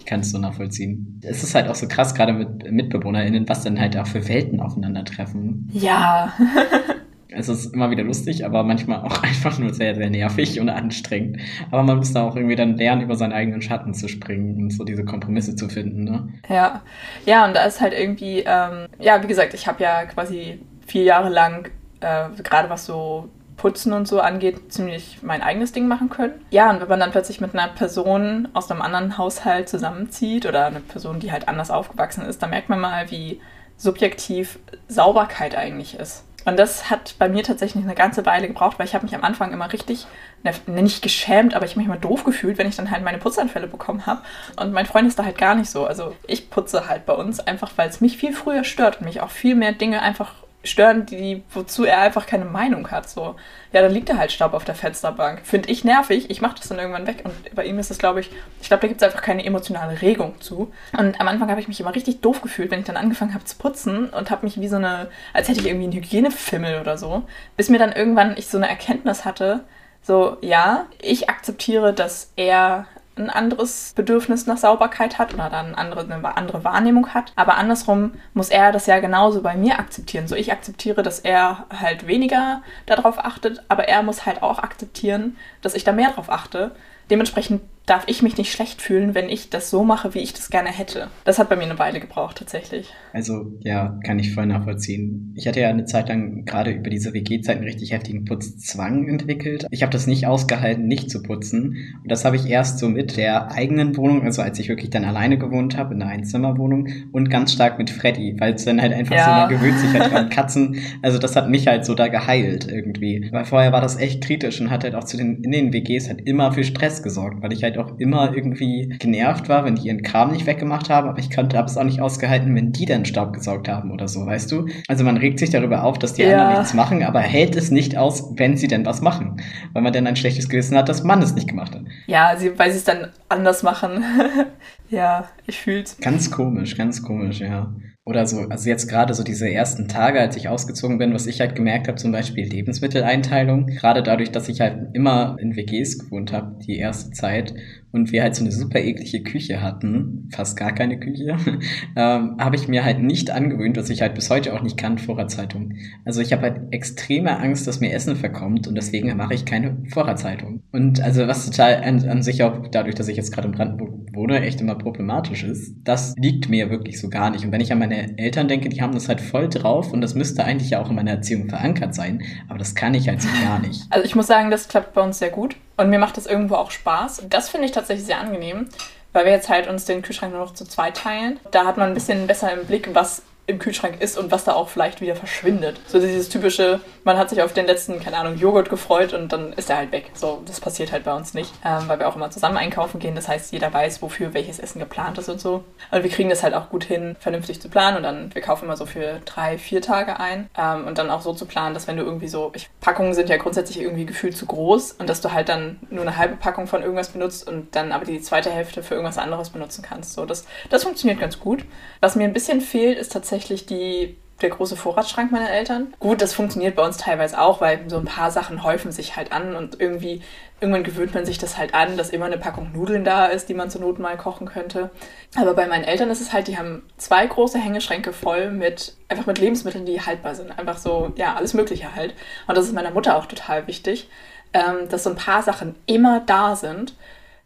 Ich kann es so nachvollziehen. Es ist halt auch so krass, gerade mit MitbewohnerInnen, was dann halt auch für Welten aufeinandertreffen. Ja. Es ist immer wieder lustig, aber manchmal auch einfach nur sehr, sehr nervig und anstrengend. Aber man muss da auch irgendwie dann lernen, über seinen eigenen Schatten zu springen und so diese Kompromisse zu finden. Ne? Ja, ja, und da ist halt irgendwie, ähm, ja, wie gesagt, ich habe ja quasi vier Jahre lang, äh, gerade was so Putzen und so angeht, ziemlich mein eigenes Ding machen können. Ja, und wenn man dann plötzlich mit einer Person aus einem anderen Haushalt zusammenzieht oder eine Person, die halt anders aufgewachsen ist, dann merkt man mal, wie subjektiv Sauberkeit eigentlich ist. Und das hat bei mir tatsächlich eine ganze Weile gebraucht, weil ich habe mich am Anfang immer richtig, ne, nicht geschämt, aber ich habe mich immer doof gefühlt, wenn ich dann halt meine Putzanfälle bekommen habe. Und mein Freund ist da halt gar nicht so. Also ich putze halt bei uns einfach, weil es mich viel früher stört und mich auch viel mehr Dinge einfach stören, die, wozu er einfach keine Meinung hat. So, ja, dann liegt da halt Staub auf der Fensterbank. Finde ich nervig, ich mache das dann irgendwann weg. Und bei ihm ist es, glaube ich, ich glaube, da gibt es einfach keine emotionale Regung zu. Und am Anfang habe ich mich immer richtig doof gefühlt, wenn ich dann angefangen habe zu putzen und habe mich wie so eine, als hätte ich irgendwie einen Hygienefimmel oder so. Bis mir dann irgendwann ich so eine Erkenntnis hatte, so, ja, ich akzeptiere, dass er ein anderes Bedürfnis nach Sauberkeit hat oder dann andere, eine andere Wahrnehmung hat. Aber andersrum muss er das ja genauso bei mir akzeptieren. So ich akzeptiere, dass er halt weniger darauf achtet, aber er muss halt auch akzeptieren, dass ich da mehr drauf achte. Dementsprechend darf ich mich nicht schlecht fühlen, wenn ich das so mache, wie ich das gerne hätte. Das hat bei mir eine Weile gebraucht, tatsächlich. Also, ja, kann ich voll nachvollziehen. Ich hatte ja eine Zeit lang gerade über diese WG-Zeit einen richtig heftigen Putzzwang entwickelt. Ich habe das nicht ausgehalten, nicht zu putzen. Und das habe ich erst so mit der eigenen Wohnung, also als ich wirklich dann alleine gewohnt habe, in einer Einzimmerwohnung und ganz stark mit Freddy, weil es dann halt einfach ja. so, man gewöhnt sich halt an Katzen. Also, das hat mich halt so da geheilt irgendwie. Weil vorher war das echt kritisch und hat halt auch zu den, in den WGs halt immer für Stress gesorgt, weil ich halt auch immer irgendwie genervt war, wenn die ihren Kram nicht weggemacht haben, aber ich konnte habe es auch nicht ausgehalten, wenn die dann Staub gesaugt haben oder so, weißt du? Also man regt sich darüber auf, dass die ja. anderen nichts machen, aber hält es nicht aus, wenn sie denn was machen, weil man dann ein schlechtes Gewissen hat, dass man es nicht gemacht hat. Ja, sie, weil sie es dann anders machen. ja, ich fühl's. Ganz komisch, ganz komisch, ja oder so, also jetzt gerade so diese ersten Tage, als ich ausgezogen bin, was ich halt gemerkt habe, zum Beispiel Lebensmitteleinteilung, gerade dadurch, dass ich halt immer in WGs gewohnt habe, die erste Zeit und wir halt so eine super eklige Küche hatten, fast gar keine Küche, ähm, habe ich mir halt nicht angewöhnt, was ich halt bis heute auch nicht kann, Vorratszeitung. Also ich habe halt extreme Angst, dass mir Essen verkommt und deswegen mache ich keine Vorratszeitung. Und also was total an, an sich auch dadurch, dass ich jetzt gerade in Brandenburg wohne, echt immer problematisch ist, das liegt mir wirklich so gar nicht. Und wenn ich an meine Eltern denke, die haben das halt voll drauf und das müsste eigentlich ja auch in meiner Erziehung verankert sein, aber das kann ich halt so gar nicht. Also ich muss sagen, das klappt bei uns sehr gut. Und mir macht das irgendwo auch Spaß. Das finde ich tatsächlich sehr angenehm, weil wir jetzt halt uns den Kühlschrank nur noch zu zweit teilen. Da hat man ein bisschen besser im Blick, was im Kühlschrank ist und was da auch vielleicht wieder verschwindet. So dieses typische, man hat sich auf den letzten, keine Ahnung, Joghurt gefreut und dann ist er halt weg. So, das passiert halt bei uns nicht, ähm, weil wir auch immer zusammen einkaufen gehen. Das heißt, jeder weiß, wofür welches Essen geplant ist und so. Und wir kriegen das halt auch gut hin, vernünftig zu planen und dann, wir kaufen immer so für drei, vier Tage ein ähm, und dann auch so zu planen, dass wenn du irgendwie so, ich, Packungen sind ja grundsätzlich irgendwie gefühlt zu groß und dass du halt dann nur eine halbe Packung von irgendwas benutzt und dann aber die zweite Hälfte für irgendwas anderes benutzen kannst. So, das, das funktioniert ganz gut. Was mir ein bisschen fehlt, ist tatsächlich tatsächlich die, der große Vorratsschrank meiner Eltern. Gut, das funktioniert bei uns teilweise auch, weil so ein paar Sachen häufen sich halt an und irgendwie, irgendwann gewöhnt man sich das halt an, dass immer eine Packung Nudeln da ist, die man zur Not mal kochen könnte. Aber bei meinen Eltern ist es halt, die haben zwei große Hängeschränke voll mit, einfach mit Lebensmitteln, die haltbar sind. Einfach so, ja, alles Mögliche halt. Und das ist meiner Mutter auch total wichtig, ähm, dass so ein paar Sachen immer da sind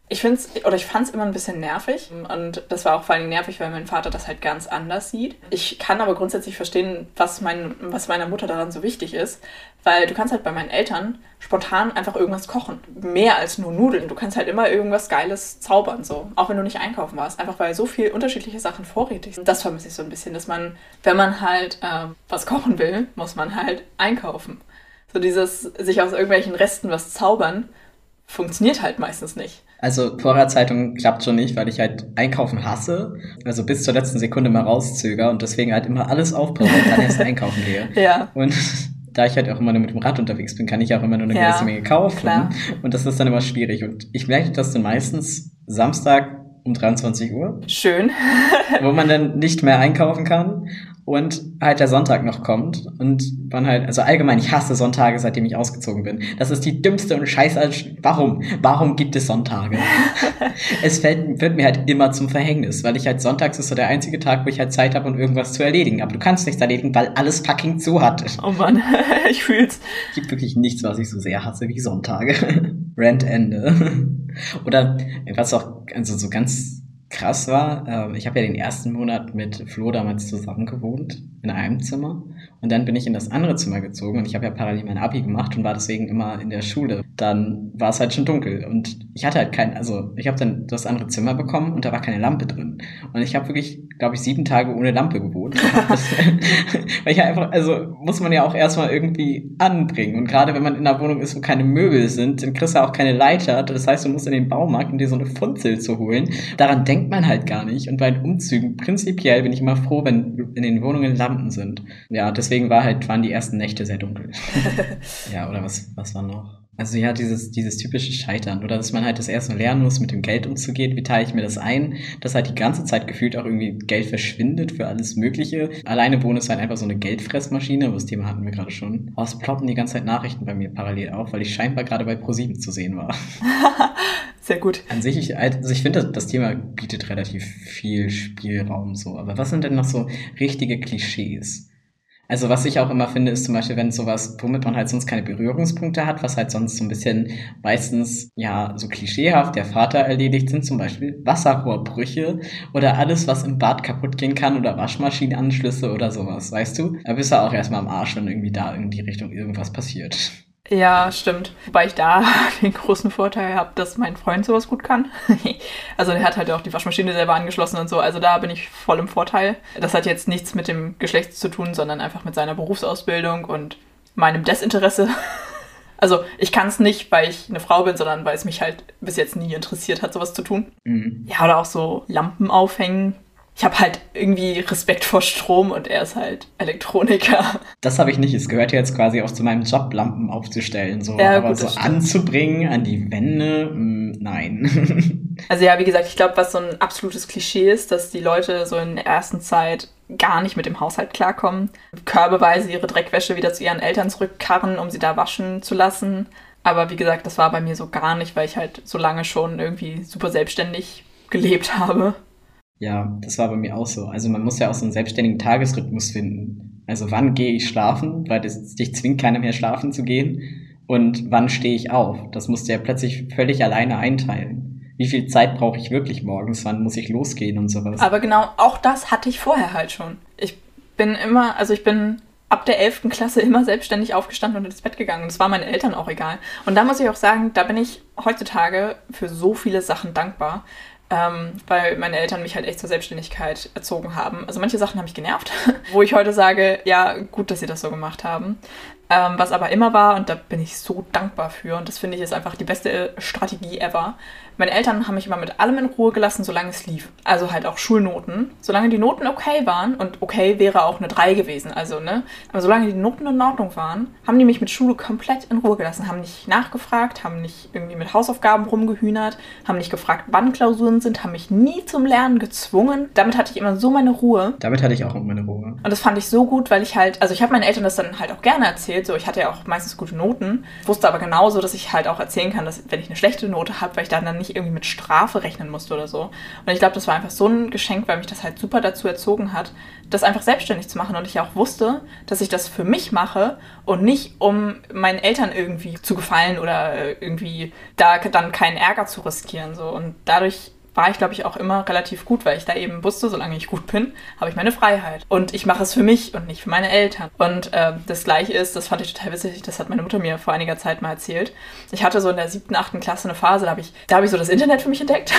ich finde es, oder ich fand es immer ein bisschen nervig. Und das war auch vor allem nervig, weil mein Vater das halt ganz anders sieht. Ich kann aber grundsätzlich verstehen, was, mein, was meiner Mutter daran so wichtig ist. Weil du kannst halt bei meinen Eltern spontan einfach irgendwas kochen. Mehr als nur Nudeln. Du kannst halt immer irgendwas Geiles zaubern, so. Auch wenn du nicht einkaufen warst. Einfach weil so viele unterschiedliche Sachen vorrätig sind. Das vermisse ich so ein bisschen, dass man, wenn man halt äh, was kochen will, muss man halt einkaufen. So dieses sich aus irgendwelchen Resten was zaubern, funktioniert halt meistens nicht. Also Vorratszeitung klappt schon nicht, weil ich halt einkaufen hasse. Also bis zur letzten Sekunde mal rauszöger und deswegen halt immer alles aufbrauche und dann erst einkaufen gehe. Ja. Und da ich halt auch immer nur mit dem Rad unterwegs bin, kann ich auch immer nur eine ja, gewisse Menge kaufen. Klar. Und das ist dann immer schwierig. Und ich merke das dann meistens Samstag um 23 Uhr. Schön. wo man dann nicht mehr einkaufen kann und halt der Sonntag noch kommt und man halt, also allgemein, ich hasse Sonntage, seitdem ich ausgezogen bin. Das ist die dümmste und scheiße, warum? Warum gibt es Sonntage? es fällt, wird mir halt immer zum Verhängnis, weil ich halt sonntags ist so der einzige Tag, wo ich halt Zeit habe, um irgendwas zu erledigen. Aber du kannst nichts erledigen, weil alles fucking zu hat. Oh Mann, ich fühl's. Es gibt wirklich nichts, was ich so sehr hasse wie Sonntage. Rent Ende. Oder was auch, also so ganz krass war, äh, ich habe ja den ersten Monat mit Flo damals zusammen gewohnt, in einem Zimmer. Und dann bin ich in das andere Zimmer gezogen und ich habe ja parallel mein Abi gemacht und war deswegen immer in der Schule. Dann war es halt schon dunkel und ich hatte halt kein, also ich habe dann das andere Zimmer bekommen und da war keine Lampe drin. Und ich habe wirklich, glaube ich, sieben Tage ohne Lampe gewohnt. Weil ich einfach, also muss man ja auch erstmal irgendwie anbringen. Und gerade wenn man in einer Wohnung ist, wo keine Möbel sind, dann kriegst du auch keine Leiter. Das heißt, du musst in den Baumarkt, um dir so eine Funzel zu holen. Daran denkt man halt gar nicht. Und bei den Umzügen, prinzipiell bin ich immer froh, wenn in den Wohnungen Lampen sind. Ja, deswegen deswegen war halt, waren die ersten Nächte sehr dunkel. ja, oder was, was war noch? Also ja, dieses, dieses typische Scheitern oder dass man halt das erste Mal lernen muss, mit dem Geld umzugehen. Wie teile ich mir das ein? Dass halt die ganze Zeit gefühlt auch irgendwie Geld verschwindet für alles Mögliche. Alleine wohnen ist halt einfach so eine Geldfressmaschine, aber das Thema hatten wir gerade schon. Aber es ploppen die ganze Zeit Nachrichten bei mir parallel auf, weil ich scheinbar gerade bei ProSieben zu sehen war. Sehr gut. An sich, ich, also ich finde, das Thema bietet relativ viel Spielraum so. Aber was sind denn noch so richtige Klischees? Also was ich auch immer finde, ist zum Beispiel, wenn sowas, womit man halt sonst keine Berührungspunkte hat, was halt sonst so ein bisschen meistens, ja, so klischeehaft der Vater erledigt, sind zum Beispiel Wasserrohrbrüche oder alles, was im Bad kaputt gehen kann oder Waschmaschinenanschlüsse oder sowas, weißt du? Da bist du auch erstmal am Arsch, wenn irgendwie da in die Richtung irgendwas passiert. Ja, stimmt. Wobei ich da den großen Vorteil habe, dass mein Freund sowas gut kann. also der hat halt auch die Waschmaschine selber angeschlossen und so. Also da bin ich voll im Vorteil. Das hat jetzt nichts mit dem Geschlecht zu tun, sondern einfach mit seiner Berufsausbildung und meinem Desinteresse. Also ich kann es nicht, weil ich eine Frau bin, sondern weil es mich halt bis jetzt nie interessiert hat, sowas zu tun. Mhm. Ja, oder auch so Lampen aufhängen ich habe halt irgendwie Respekt vor Strom und er ist halt Elektroniker. Das habe ich nicht. Es gehört ja jetzt quasi auch zu meinem Job, Lampen aufzustellen. So. Ja, Aber gut, so anzubringen an die Wände, mh, mm, nein. Also ja, wie gesagt, ich glaube, was so ein absolutes Klischee ist, dass die Leute so in der ersten Zeit gar nicht mit dem Haushalt klarkommen. Körbeweise ihre Dreckwäsche wieder zu ihren Eltern zurückkarren, um sie da waschen zu lassen. Aber wie gesagt, das war bei mir so gar nicht, weil ich halt so lange schon irgendwie super selbstständig gelebt habe. Ja, das war bei mir auch so. Also man muss ja auch so einen selbstständigen Tagesrhythmus finden. Also wann gehe ich schlafen, weil das, dich zwingt keiner mehr schlafen zu gehen. Und wann stehe ich auf? Das musst du ja plötzlich völlig alleine einteilen. Wie viel Zeit brauche ich wirklich morgens? Wann muss ich losgehen und sowas? Aber genau, auch das hatte ich vorher halt schon. Ich bin immer, also ich bin ab der 11. Klasse immer selbstständig aufgestanden und ins Bett gegangen. Das war meinen Eltern auch egal. Und da muss ich auch sagen, da bin ich heutzutage für so viele Sachen dankbar, ähm, weil meine Eltern mich halt echt zur Selbstständigkeit erzogen haben. Also manche Sachen haben mich genervt, wo ich heute sage, ja, gut, dass sie das so gemacht haben. Ähm, was aber immer war, und da bin ich so dankbar für, und das finde ich ist einfach die beste Strategie ever, meine Eltern haben mich immer mit allem in Ruhe gelassen, solange es lief. Also halt auch Schulnoten. Solange die Noten okay waren, und okay wäre auch eine 3 gewesen, also, ne? Aber solange die Noten in Ordnung waren, haben die mich mit Schule komplett in Ruhe gelassen, haben nicht nachgefragt, haben nicht irgendwie mit Hausaufgaben rumgehühnert, haben nicht gefragt, wann Klausuren sind, haben mich nie zum Lernen gezwungen. Damit hatte ich immer so meine Ruhe. Damit hatte ich auch meine Ruhe. Und das fand ich so gut, weil ich halt, also ich habe meinen Eltern das dann halt auch gerne erzählt, so ich hatte ja auch meistens gute Noten, wusste aber genauso, dass ich halt auch erzählen kann, dass wenn ich eine schlechte Note habe, weil ich dann, dann nicht irgendwie mit Strafe rechnen musste oder so. Und ich glaube, das war einfach so ein Geschenk, weil mich das halt super dazu erzogen hat, das einfach selbstständig zu machen. Und ich auch wusste, dass ich das für mich mache und nicht, um meinen Eltern irgendwie zu gefallen oder irgendwie da dann keinen Ärger zu riskieren. So. Und dadurch war ich, glaube ich, auch immer relativ gut, weil ich da eben wusste, solange ich gut bin, habe ich meine Freiheit. Und ich mache es für mich und nicht für meine Eltern. Und äh, das Gleiche ist, das fand ich total witzig, das hat meine Mutter mir vor einiger Zeit mal erzählt. Ich hatte so in der siebten, achten Klasse eine Phase, da habe ich, da habe ich so das Internet für mich entdeckt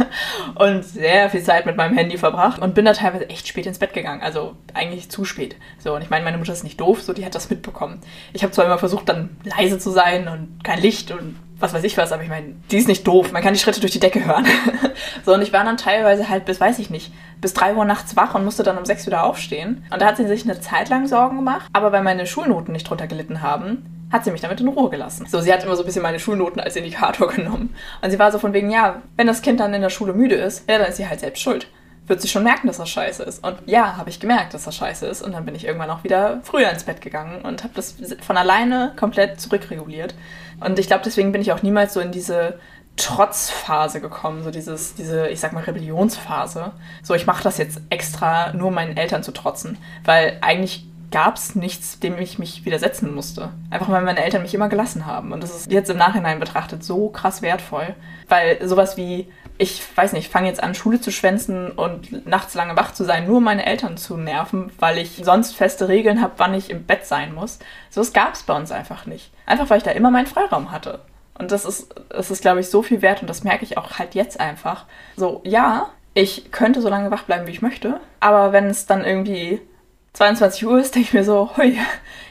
und sehr viel Zeit mit meinem Handy verbracht und bin da teilweise echt spät ins Bett gegangen. Also eigentlich zu spät. So, und ich meine, meine Mutter ist nicht doof, so die hat das mitbekommen. Ich habe zwar immer versucht, dann leise zu sein und kein Licht und was weiß ich was, aber ich meine, die ist nicht doof. Man kann die Schritte durch die Decke hören. so, und ich war dann teilweise halt bis, weiß ich nicht, bis drei Uhr nachts wach und musste dann um sechs wieder aufstehen. Und da hat sie sich eine Zeit lang Sorgen gemacht, aber weil meine Schulnoten nicht drunter gelitten haben, hat sie mich damit in Ruhe gelassen. So, sie hat immer so ein bisschen meine Schulnoten als Indikator genommen. Und sie war so von wegen, ja, wenn das Kind dann in der Schule müde ist, ja, dann ist sie halt selbst schuld wird sie schon merken, dass das scheiße ist. Und ja, habe ich gemerkt, dass das scheiße ist. Und dann bin ich irgendwann auch wieder früher ins Bett gegangen und habe das von alleine komplett zurückreguliert. Und ich glaube, deswegen bin ich auch niemals so in diese Trotzphase gekommen, so dieses, diese, ich sag mal, Rebellionsphase. So, ich mache das jetzt extra, nur meinen Eltern zu trotzen. Weil eigentlich gab es nichts, dem ich mich widersetzen musste. Einfach weil meine Eltern mich immer gelassen haben. Und das ist jetzt im Nachhinein betrachtet so krass wertvoll. Weil sowas wie ich weiß nicht, fange jetzt an, Schule zu schwänzen und nachts lange wach zu sein, nur um meine Eltern zu nerven, weil ich sonst feste Regeln habe, wann ich im Bett sein muss. So was gab es bei uns einfach nicht. Einfach weil ich da immer meinen Freiraum hatte. Und das ist, das ist, glaube ich, so viel wert und das merke ich auch halt jetzt einfach. So, ja, ich könnte so lange wach bleiben, wie ich möchte, aber wenn es dann irgendwie 22 Uhr ist, denke ich mir so, hui,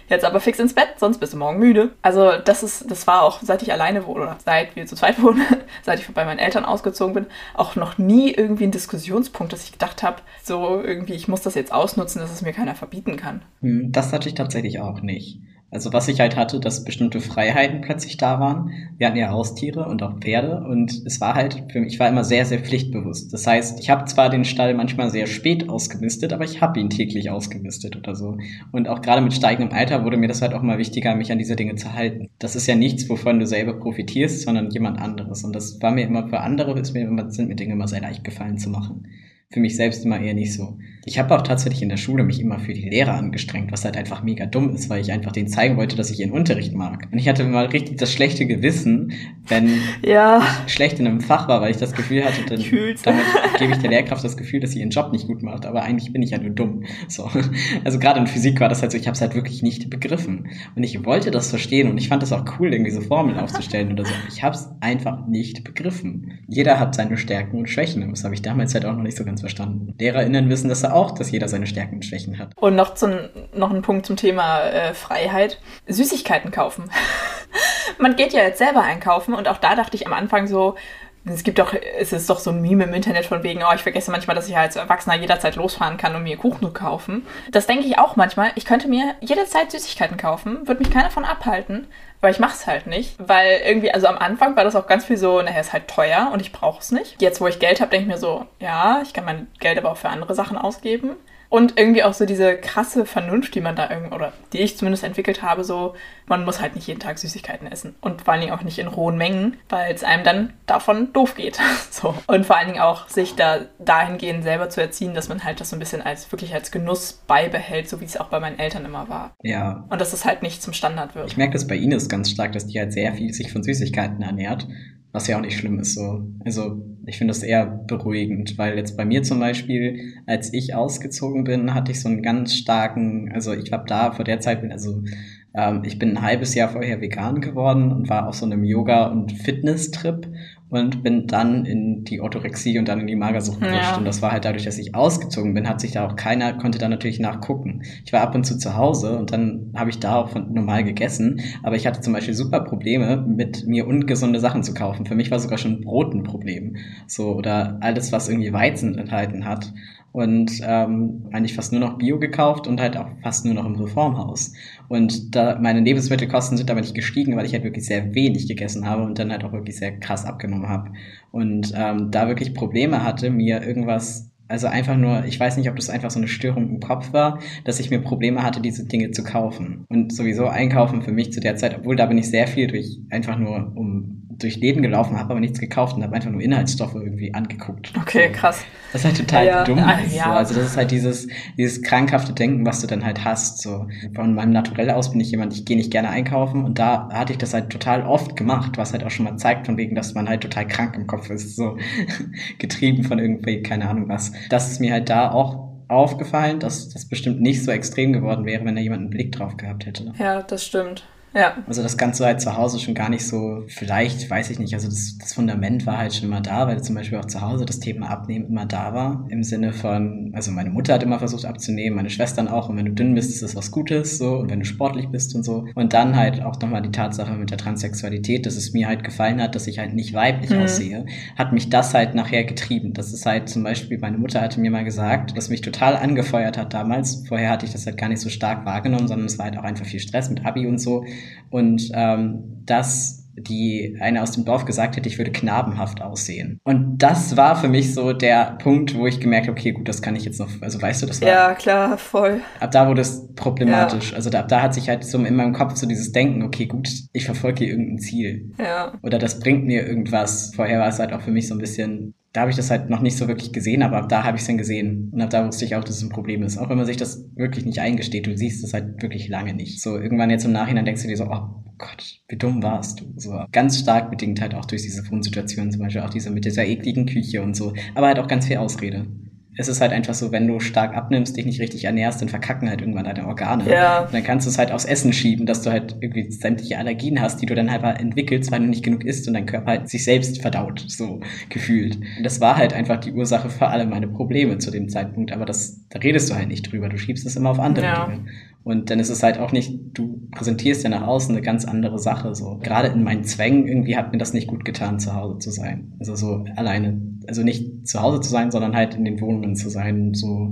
jetzt aber fix ins Bett, sonst bist du morgen müde. Also das ist, das war auch, seit ich alleine wohne oder seit wir zu zweit wohnen, seit ich bei meinen Eltern ausgezogen bin, auch noch nie irgendwie ein Diskussionspunkt, dass ich gedacht habe, so irgendwie, ich muss das jetzt ausnutzen, dass es mir keiner verbieten kann. Hm, das hatte ich tatsächlich auch nicht. Also was ich halt hatte, dass bestimmte Freiheiten plötzlich da waren. Wir hatten ja Haustiere und auch Pferde und es war halt für mich, ich war immer sehr, sehr pflichtbewusst. Das heißt, ich habe zwar den Stall manchmal sehr spät ausgemistet, aber ich habe ihn täglich ausgemistet oder so. Und auch gerade mit steigendem Alter wurde mir das halt auch mal wichtiger, mich an diese Dinge zu halten. Das ist ja nichts, wovon du selber profitierst, sondern jemand anderes. Und das war mir immer für andere, ist mir immer, sind mir Dinge immer sehr leicht gefallen zu machen für mich selbst immer eher nicht so. Ich habe auch tatsächlich in der Schule mich immer für die Lehrer angestrengt, was halt einfach mega dumm ist, weil ich einfach denen zeigen wollte, dass ich ihren Unterricht mag. Und ich hatte mal richtig das schlechte Gewissen, wenn ja. ich schlecht in einem Fach war, weil ich das Gefühl hatte, dann, damit gebe ich der Lehrkraft das Gefühl, dass sie ihren Job nicht gut macht. Aber eigentlich bin ich ja nur dumm. So. Also gerade in Physik war das halt so, ich habe es halt wirklich nicht begriffen. Und ich wollte das verstehen und ich fand das auch cool, irgendwie so Formeln aufzustellen oder so. Ich habe es einfach nicht begriffen. Jeder hat seine Stärken und Schwächen. Das habe ich damals halt auch noch nicht so ganz verstanden. LehrerInnen wissen das auch, dass jeder seine Stärken und Schwächen hat. Und noch, zum, noch ein Punkt zum Thema äh, Freiheit. Süßigkeiten kaufen. Man geht ja jetzt selber einkaufen und auch da dachte ich am Anfang so, es gibt doch, es ist doch so ein Meme im Internet von wegen, oh, ich vergesse manchmal, dass ich als Erwachsener jederzeit losfahren kann, um mir Kuchen zu kaufen. Das denke ich auch manchmal. Ich könnte mir jederzeit Süßigkeiten kaufen, würde mich keiner von abhalten, aber ich mache es halt nicht, weil irgendwie, also am Anfang war das auch ganz viel so, naja, ist halt teuer und ich brauche es nicht. Jetzt, wo ich Geld habe, denke ich mir so, ja, ich kann mein Geld aber auch für andere Sachen ausgeben. Und irgendwie auch so diese krasse Vernunft, die man da irgendwie, oder die ich zumindest entwickelt habe, so, man muss halt nicht jeden Tag Süßigkeiten essen. Und vor allen Dingen auch nicht in rohen Mengen, weil es einem dann davon doof geht. so. Und vor allen Dingen auch sich da dahingehend selber zu erziehen, dass man halt das so ein bisschen als wirklich als Genuss beibehält, so wie es auch bei meinen Eltern immer war. Ja. Und dass es halt nicht zum Standard wird. Ich merke das bei Ines ganz stark, dass die halt sehr viel sich von Süßigkeiten ernährt. Was ja auch nicht schlimm ist so. Also ich finde das eher beruhigend, weil jetzt bei mir zum Beispiel, als ich ausgezogen bin, hatte ich so einen ganz starken, also ich habe da vor der Zeit, also ähm, ich bin ein halbes Jahr vorher vegan geworden und war auf so einem Yoga- und Fitness-Trip und bin dann in die Orthorexie und dann in die Magersucht gerutscht. Ja. Und das war halt dadurch, dass ich ausgezogen bin, hat sich da auch keiner, konnte da natürlich nachgucken. Ich war ab und zu zu Hause und dann habe ich da auch normal gegessen, aber ich hatte zum Beispiel super Probleme, mit mir ungesunde Sachen zu kaufen. Für mich war sogar schon Brot ein Problem. So, oder alles, was irgendwie Weizen enthalten hat und ähm, eigentlich fast nur noch Bio gekauft und halt auch fast nur noch im Reformhaus. Und da meine Lebensmittelkosten sind aber nicht gestiegen, weil ich halt wirklich sehr wenig gegessen habe und dann halt auch wirklich sehr krass abgenommen habe. Und ähm, da wirklich Probleme hatte, mir irgendwas also einfach nur, ich weiß nicht, ob das einfach so eine Störung im Kopf war, dass ich mir Probleme hatte, diese Dinge zu kaufen. Und sowieso einkaufen für mich zu der Zeit, obwohl da bin ich sehr viel durch, einfach nur um durch Läden gelaufen, habe aber nichts gekauft und habe einfach nur Inhaltsstoffe irgendwie angeguckt. Okay, krass. Das ist halt total ja, dumm. Ja, ja. So. Also das ist halt dieses, dieses krankhafte Denken, was du dann halt hast. So von meinem Naturell aus bin ich jemand, ich gehe nicht gerne einkaufen und da hatte ich das halt total oft gemacht, was halt auch schon mal zeigt von wegen, dass man halt total krank im Kopf ist, so getrieben von irgendwie keine Ahnung was. Das ist mir halt da auch aufgefallen, dass das bestimmt nicht so extrem geworden wäre, wenn da jemand einen Blick drauf gehabt hätte. Ja, das stimmt. Ja. Also das Ganze halt zu Hause schon gar nicht so, vielleicht, weiß ich nicht, also das, das Fundament war halt schon immer da, weil zum Beispiel auch zu Hause das Thema Abnehmen immer da war. Im Sinne von, also meine Mutter hat immer versucht abzunehmen, meine Schwestern auch. Und wenn du dünn bist, ist das was Gutes, so. Und wenn du sportlich bist und so. Und dann halt auch nochmal die Tatsache mit der Transsexualität, dass es mir halt gefallen hat, dass ich halt nicht weiblich mhm. aussehe, hat mich das halt nachher getrieben. Das ist halt zum Beispiel, meine Mutter hatte mir mal gesagt, was mich total angefeuert hat damals. Vorher hatte ich das halt gar nicht so stark wahrgenommen, sondern es war halt auch einfach viel Stress mit Abi und so. Und ähm, dass die eine aus dem Dorf gesagt hätte, ich würde knabenhaft aussehen. Und das war für mich so der Punkt, wo ich gemerkt habe, okay, gut, das kann ich jetzt noch, also weißt du, das war. Ja, klar, voll. Ab da wurde es problematisch. Ja. Also da, ab da hat sich halt so in meinem Kopf so dieses Denken, okay, gut, ich verfolge hier irgendein Ziel. Ja. Oder das bringt mir irgendwas. Vorher war es halt auch für mich so ein bisschen da habe ich das halt noch nicht so wirklich gesehen, aber ab da habe ich es dann gesehen. Und ab da wusste ich auch, dass es ein Problem ist. Auch wenn man sich das wirklich nicht eingesteht, du siehst es halt wirklich lange nicht. So, irgendwann jetzt im Nachhinein denkst du dir so, oh Gott, wie dumm warst du. So, ganz stark bedingt halt auch durch diese Wohnsituation, zum Beispiel auch diese mit dieser ekligen Küche und so. Aber halt auch ganz viel Ausrede es ist halt einfach so, wenn du stark abnimmst, dich nicht richtig ernährst, dann verkacken halt irgendwann deine Organe. Ja. Und dann kannst du es halt aufs Essen schieben, dass du halt irgendwie sämtliche Allergien hast, die du dann halt entwickelst, weil du nicht genug isst und dein Körper halt sich selbst verdaut, so gefühlt. Und das war halt einfach die Ursache für alle meine Probleme zu dem Zeitpunkt, aber das, da redest du halt nicht drüber. Du schiebst es immer auf andere ja. Dinge. Und dann ist es halt auch nicht, du präsentierst ja nach außen eine ganz andere Sache. So gerade in meinen Zwängen irgendwie hat mir das nicht gut getan, zu Hause zu sein. Also so alleine, also nicht zu Hause zu sein, sondern halt in den Wohnungen zu sein, so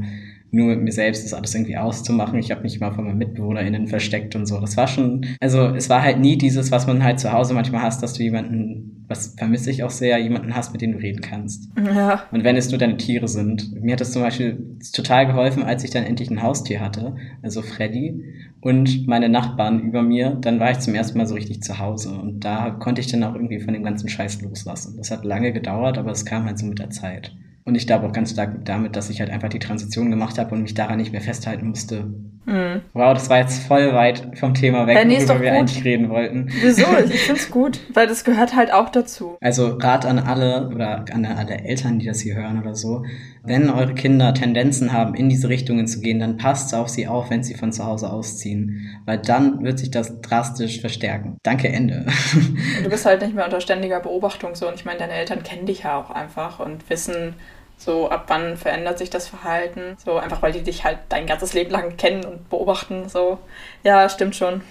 nur mit mir selbst das alles irgendwie auszumachen. Ich habe mich mal von meinen MitbewohnerInnen versteckt und so. Das war schon, also es war halt nie dieses, was man halt zu Hause manchmal hast, dass du jemanden, was vermisse ich auch sehr, jemanden hast, mit dem du reden kannst. Ja. Und wenn es nur deine Tiere sind. Mir hat das zum Beispiel total geholfen, als ich dann endlich ein Haustier hatte, also Freddy und meine Nachbarn über mir, dann war ich zum ersten Mal so richtig zu Hause. Und da konnte ich dann auch irgendwie von dem ganzen Scheiß loslassen. Das hat lange gedauert, aber es kam halt so mit der Zeit. Und ich glaube auch ganz stark damit, dass ich halt einfach die Transition gemacht habe und mich daran nicht mehr festhalten musste. Mhm. Wow, das war jetzt voll weit vom Thema weg, nee, worüber wir gut. eigentlich reden wollten. Wieso? Ich find's gut, weil das gehört halt auch dazu. Also Rat an alle oder an alle Eltern, die das hier hören oder so. Wenn eure Kinder Tendenzen haben, in diese Richtungen zu gehen, dann passt auf sie auf, wenn sie von zu Hause ausziehen. Weil dann wird sich das drastisch verstärken. Danke, Ende. du bist halt nicht mehr unter ständiger Beobachtung so. Und ich meine, deine Eltern kennen dich ja auch einfach und wissen, so, ab wann verändert sich das Verhalten? So, einfach weil die dich halt dein ganzes Leben lang kennen und beobachten. So, ja, stimmt schon.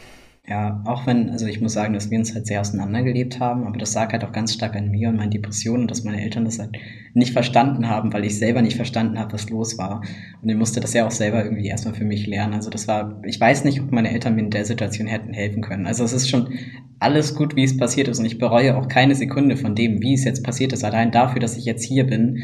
Ja, auch wenn, also ich muss sagen, dass wir uns halt sehr auseinandergelebt haben, aber das lag halt auch ganz stark an mir und meinen Depressionen, dass meine Eltern das halt nicht verstanden haben, weil ich selber nicht verstanden habe, was los war. Und ich musste das ja auch selber irgendwie erstmal für mich lernen. Also das war, ich weiß nicht, ob meine Eltern mir in der Situation hätten helfen können. Also es ist schon alles gut, wie es passiert ist und ich bereue auch keine Sekunde von dem, wie es jetzt passiert ist, allein dafür, dass ich jetzt hier bin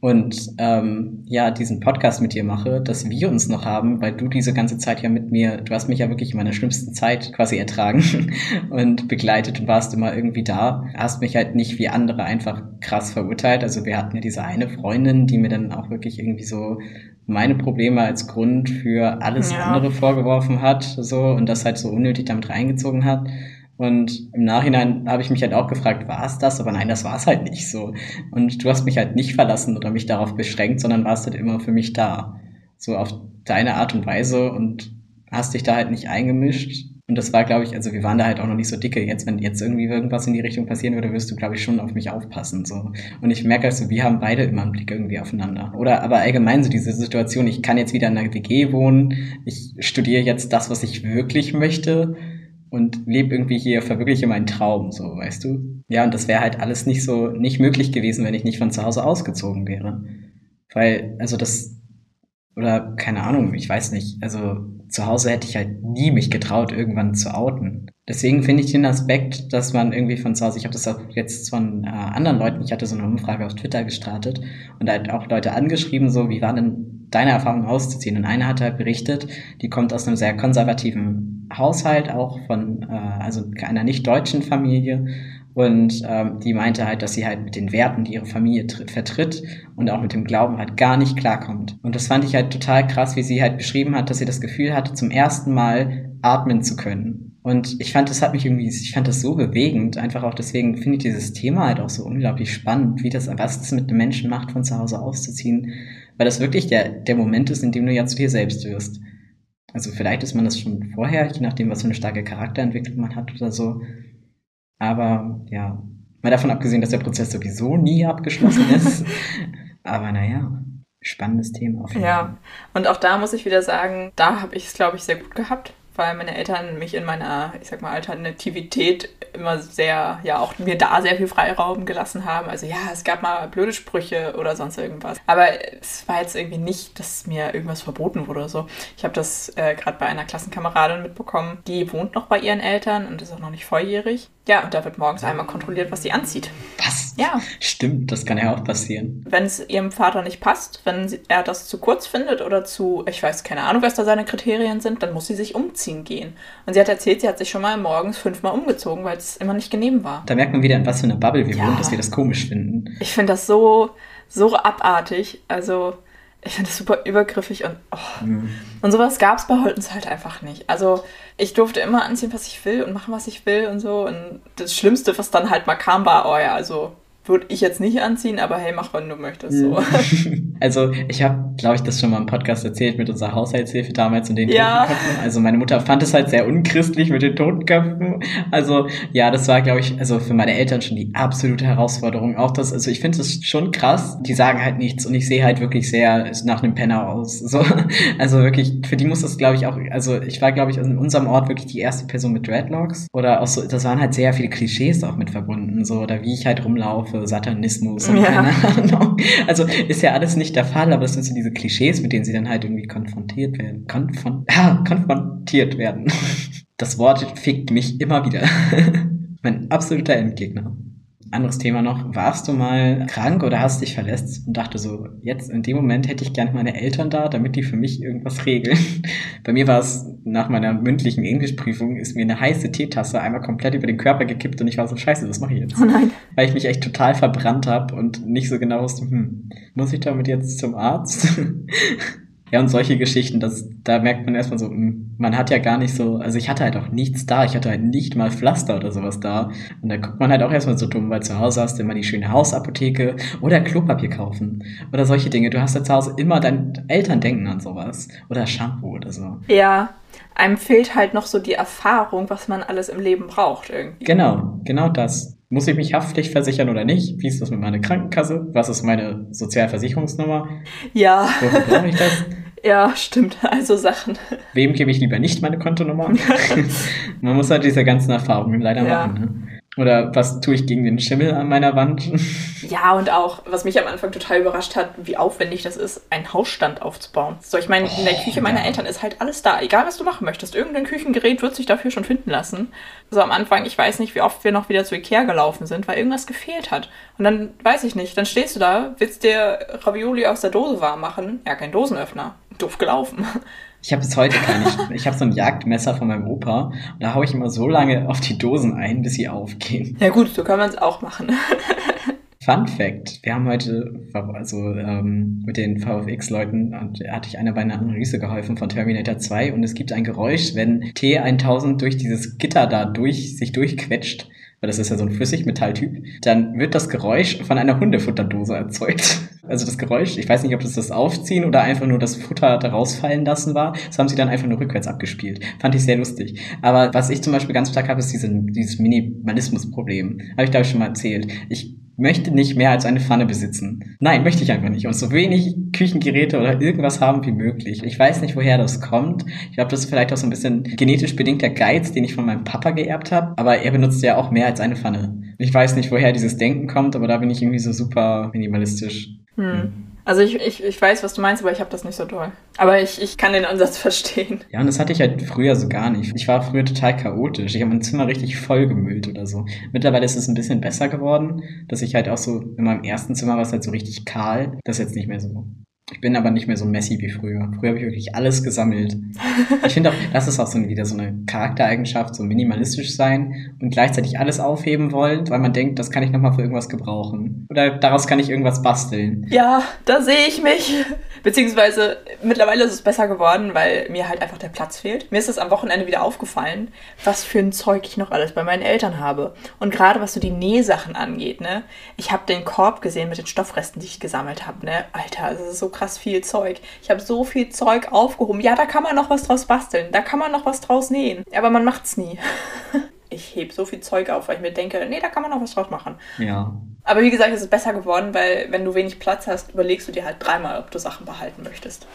und ähm, ja, diesen Podcast mit dir mache, dass wir uns noch haben, weil du diese ganze Zeit ja mit mir, du hast mich ja wirklich in meiner schlimmsten Zeit quasi ertragen und begleitet und warst immer irgendwie da. Hast mich halt nicht wie andere einfach krass verurteilt. Also wir hatten ja diese eine Freundin, die mir dann auch wirklich irgendwie so meine Probleme als Grund für alles ja. andere vorgeworfen hat, so und das halt so unnötig damit reingezogen hat. Und im Nachhinein habe ich mich halt auch gefragt, war es das? Aber nein, das war es halt nicht so. Und du hast mich halt nicht verlassen oder mich darauf beschränkt, sondern warst halt immer für mich da. So auf deine Art und Weise und hast dich da halt nicht eingemischt. Und das war, glaube ich, also wir waren da halt auch noch nicht so dicke. Jetzt, wenn jetzt irgendwie irgendwas in die Richtung passieren würde, wirst du, glaube ich, schon auf mich aufpassen. So. Und ich merke also, wir haben beide immer einen Blick irgendwie aufeinander. Oder aber allgemein so diese Situation, ich kann jetzt wieder in einer WG wohnen, ich studiere jetzt das, was ich wirklich möchte und lebe irgendwie hier, verwirkliche meinen Traum, so, weißt du? Ja, und das wäre halt alles nicht so, nicht möglich gewesen, wenn ich nicht von zu Hause ausgezogen wäre. Weil, also das, oder keine Ahnung, ich weiß nicht, also zu Hause hätte ich halt nie mich getraut, irgendwann zu outen. Deswegen finde ich den Aspekt, dass man irgendwie von zu Hause, ich habe das auch jetzt von äh, anderen Leuten, ich hatte so eine Umfrage auf Twitter gestartet und halt auch Leute angeschrieben, so, wie war denn deine Erfahrung auszuziehen? Und eine hat halt berichtet, die kommt aus einem sehr konservativen Haushalt, auch von, äh, also einer nicht deutschen Familie und ähm, die meinte halt, dass sie halt mit den Werten, die ihre Familie vertritt und auch mit dem Glauben halt gar nicht klarkommt. Und das fand ich halt total krass, wie sie halt beschrieben hat, dass sie das Gefühl hatte, zum ersten Mal atmen zu können. Und ich fand, das hat mich irgendwie, ich fand das so bewegend. Einfach auch deswegen finde ich dieses Thema halt auch so unglaublich spannend, wie das, was das mit einem Menschen macht, von zu Hause auszuziehen. Weil das wirklich der, der Moment ist, in dem du ja zu dir selbst wirst. Also vielleicht ist man das schon vorher, je nachdem, was für eine starke Charakterentwicklung man hat oder so. Aber ja, mal davon abgesehen, dass der Prozess sowieso nie abgeschlossen ist. Aber naja, spannendes Thema auf jeden Fall. Ja, und auch da muss ich wieder sagen, da habe ich es, glaube ich, sehr gut gehabt weil meine Eltern mich in meiner, ich sag mal, Alternativität immer sehr, ja, auch mir da sehr viel Freiraum gelassen haben. Also ja, es gab mal blöde Sprüche oder sonst irgendwas. Aber es war jetzt irgendwie nicht, dass mir irgendwas verboten wurde oder so. Ich habe das äh, gerade bei einer Klassenkameradin mitbekommen. Die wohnt noch bei ihren Eltern und ist auch noch nicht volljährig. Ja, und da wird morgens einmal kontrolliert, was sie anzieht. Was? Ja. Stimmt, das kann ja auch passieren. Wenn es ihrem Vater nicht passt, wenn er das zu kurz findet oder zu, ich weiß keine Ahnung, was da seine Kriterien sind, dann muss sie sich umziehen gehen. Und sie hat erzählt, sie hat sich schon mal morgens fünfmal umgezogen, weil es immer nicht genehm war. Da merkt man wieder, in was für eine Bubble wir ja. wohnen, dass wir das komisch finden. Ich finde das so, so abartig. Also, ich finde das super übergriffig und oh. mhm. und sowas gab es bei Holtens halt einfach nicht. Also ich durfte immer anziehen, was ich will und machen, was ich will und so. Und das Schlimmste, was dann halt mal kam, war, oh ja, also würde ich jetzt nicht anziehen, aber hey, mach, wenn du möchtest. So. Also ich habe, glaube ich, das schon mal im Podcast erzählt mit unserer Haushaltshilfe damals und den ja. Totenköpfen. Also meine Mutter fand es halt sehr unchristlich mit den Totenköpfen. Also ja, das war, glaube ich, also für meine Eltern schon die absolute Herausforderung. Auch das, also ich finde es schon krass. Die sagen halt nichts und ich sehe halt wirklich sehr nach einem Penner aus. So, also wirklich, für die muss das, glaube ich, auch. Also ich war, glaube ich, in unserem Ort wirklich die erste Person mit Dreadlocks oder auch so. Das waren halt sehr viele Klischees auch mit verbunden, so oder wie ich halt rumlaufe Satanismus und ja. keine Ahnung. Also ist ja alles nicht der Fall, aber das sind so diese Klischees, mit denen sie dann halt irgendwie konfrontiert werden. Konfron ah, konfrontiert werden. Das Wort fickt mich immer wieder. mein absoluter Endgegner. Anderes Thema noch. Warst du mal krank oder hast dich verletzt und dachte so, jetzt in dem Moment hätte ich gerne meine Eltern da, damit die für mich irgendwas regeln? Bei mir war es nach meiner mündlichen Englischprüfung ist mir eine heiße Teetasse einmal komplett über den Körper gekippt und ich war so, scheiße, was mache ich jetzt? Oh nein. Weil ich mich echt total verbrannt habe und nicht so genau wusste, hm, muss ich damit jetzt zum Arzt? Ja, und solche Geschichten, das, da merkt man erstmal so, hm, man hat ja gar nicht so, also ich hatte halt auch nichts da, ich hatte halt nicht mal Pflaster oder sowas da. Und da guckt man halt auch erstmal so dumm, weil zu Hause hast du immer die schöne Hausapotheke oder Klopapier kaufen oder solche Dinge. Du hast ja zu Hause immer, deine Eltern denken an sowas oder Shampoo oder so. Ja, einem fehlt halt noch so die Erfahrung, was man alles im Leben braucht irgendwie. Genau, genau das. Muss ich mich haftpflicht versichern oder nicht? Wie ist das mit meiner Krankenkasse? Was ist meine Sozialversicherungsnummer? Ja. Wofür brauche ich das? Ja, stimmt. Also Sachen. Wem gebe ich lieber nicht meine Kontonummer? Man muss halt diese ganzen Erfahrungen leider ja. machen. Ne? Oder was tue ich gegen den Schimmel an meiner Wand? Ja, und auch, was mich am Anfang total überrascht hat, wie aufwendig das ist, einen Hausstand aufzubauen. So, ich meine, oh, in der oh, Küche meiner Eltern ist halt alles da. Egal, was du machen möchtest. Irgendein Küchengerät wird sich dafür schon finden lassen. So am Anfang, ich weiß nicht, wie oft wir noch wieder zu Ikea gelaufen sind, weil irgendwas gefehlt hat. Und dann, weiß ich nicht, dann stehst du da, willst dir Ravioli aus der Dose warm machen. Ja, kein Dosenöffner. Doof gelaufen. Ich habe bis heute keinen. Ich, ich habe so ein Jagdmesser von meinem Opa und da haue ich immer so lange auf die Dosen ein, bis sie aufgehen. Ja gut, so kann man es auch machen. Fun Fact: Wir haben heute, also ähm, mit den VFX-Leuten, hatte ich einer bei einer Analyse geholfen von Terminator 2 und es gibt ein Geräusch, wenn T1000 durch dieses Gitter da durch sich durchquetscht weil das ist ja so ein Flüssigmetalltyp, dann wird das Geräusch von einer Hundefutterdose erzeugt. Also das Geräusch, ich weiß nicht, ob das das Aufziehen oder einfach nur das Futter da rausfallen lassen war. Das haben sie dann einfach nur rückwärts abgespielt. Fand ich sehr lustig. Aber was ich zum Beispiel ganz stark habe, ist diese, dieses Minimalismus-Problem. Habe ich, glaube ich, schon mal erzählt. Ich möchte nicht mehr als eine Pfanne besitzen. Nein, möchte ich einfach nicht. Und so wenig Küchengeräte oder irgendwas haben wie möglich. Ich weiß nicht, woher das kommt. Ich glaube, das ist vielleicht auch so ein bisschen genetisch bedingter Geiz, den ich von meinem Papa geerbt habe. Aber er benutzt ja auch mehr als eine Pfanne. Ich weiß nicht, woher dieses Denken kommt, aber da bin ich irgendwie so super minimalistisch. Hm. Also ich, ich, ich weiß, was du meinst, aber ich habe das nicht so doll. Aber ich, ich kann den Ansatz verstehen. Ja, und das hatte ich halt früher so gar nicht. Ich war früher total chaotisch. Ich habe mein Zimmer richtig vollgemüllt oder so. Mittlerweile ist es ein bisschen besser geworden, dass ich halt auch so in meinem ersten Zimmer war es halt so richtig kahl. Das ist jetzt nicht mehr so. Ich bin aber nicht mehr so messy wie früher. Früher habe ich wirklich alles gesammelt. Ich finde auch, das ist auch so wieder so eine Charaktereigenschaft, so minimalistisch sein und gleichzeitig alles aufheben wollen, weil man denkt, das kann ich nochmal für irgendwas gebrauchen. Oder daraus kann ich irgendwas basteln. Ja, da sehe ich mich. Beziehungsweise mittlerweile ist es besser geworden, weil mir halt einfach der Platz fehlt. Mir ist es am Wochenende wieder aufgefallen, was für ein Zeug ich noch alles bei meinen Eltern habe. Und gerade was so die Nähsachen angeht, ne? Ich habe den Korb gesehen mit den Stoffresten, die ich gesammelt habe, ne? Alter, das ist so krass viel Zeug. Ich habe so viel Zeug aufgehoben. Ja, da kann man noch was draus basteln. Da kann man noch was draus nähen. Aber man macht's nie. ich heb so viel Zeug auf, weil ich mir denke, nee, da kann man noch was draus machen. Ja. Aber wie gesagt, es ist besser geworden, weil wenn du wenig Platz hast, überlegst du dir halt dreimal, ob du Sachen behalten möchtest.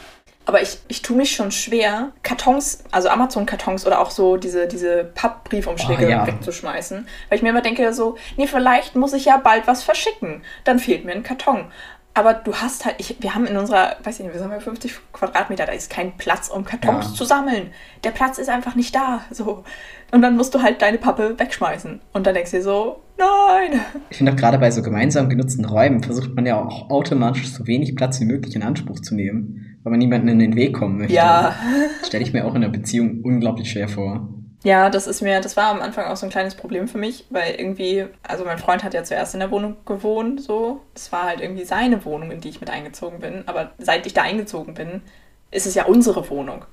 Aber ich, ich tue mich schon schwer, Kartons, also Amazon-Kartons oder auch so diese, diese Pappbriefumschläge Oh, ja. wegzuschmeißen. Weil ich mir immer denke, so, nee, vielleicht muss ich ja bald was verschicken. Dann fehlt mir ein Karton. Aber du hast halt, ich, wir haben in unserer, weiß ich nicht, wir haben ja 50 Quadratmeter, da ist kein Platz, um Kartons Ja. zu sammeln. Der Platz ist einfach nicht da. So. Und dann musst du halt deine Pappe wegschmeißen. Und dann denkst du dir so, nein. Ich finde auch gerade bei so gemeinsam genutzten Räumen versucht man ja auch automatisch so wenig Platz wie möglich in Anspruch zu nehmen, weil man niemanden in den Weg kommen möchte. Ja. Stelle ich mir auch in einer Beziehung unglaublich schwer vor. Ja, das ist mir, das war am Anfang auch so ein kleines Problem für mich, weil irgendwie, also mein Freund hat ja zuerst in der Wohnung gewohnt, so. Das war halt irgendwie seine Wohnung, in die ich mit eingezogen bin. Aber seit ich da eingezogen bin, ist es ja unsere Wohnung.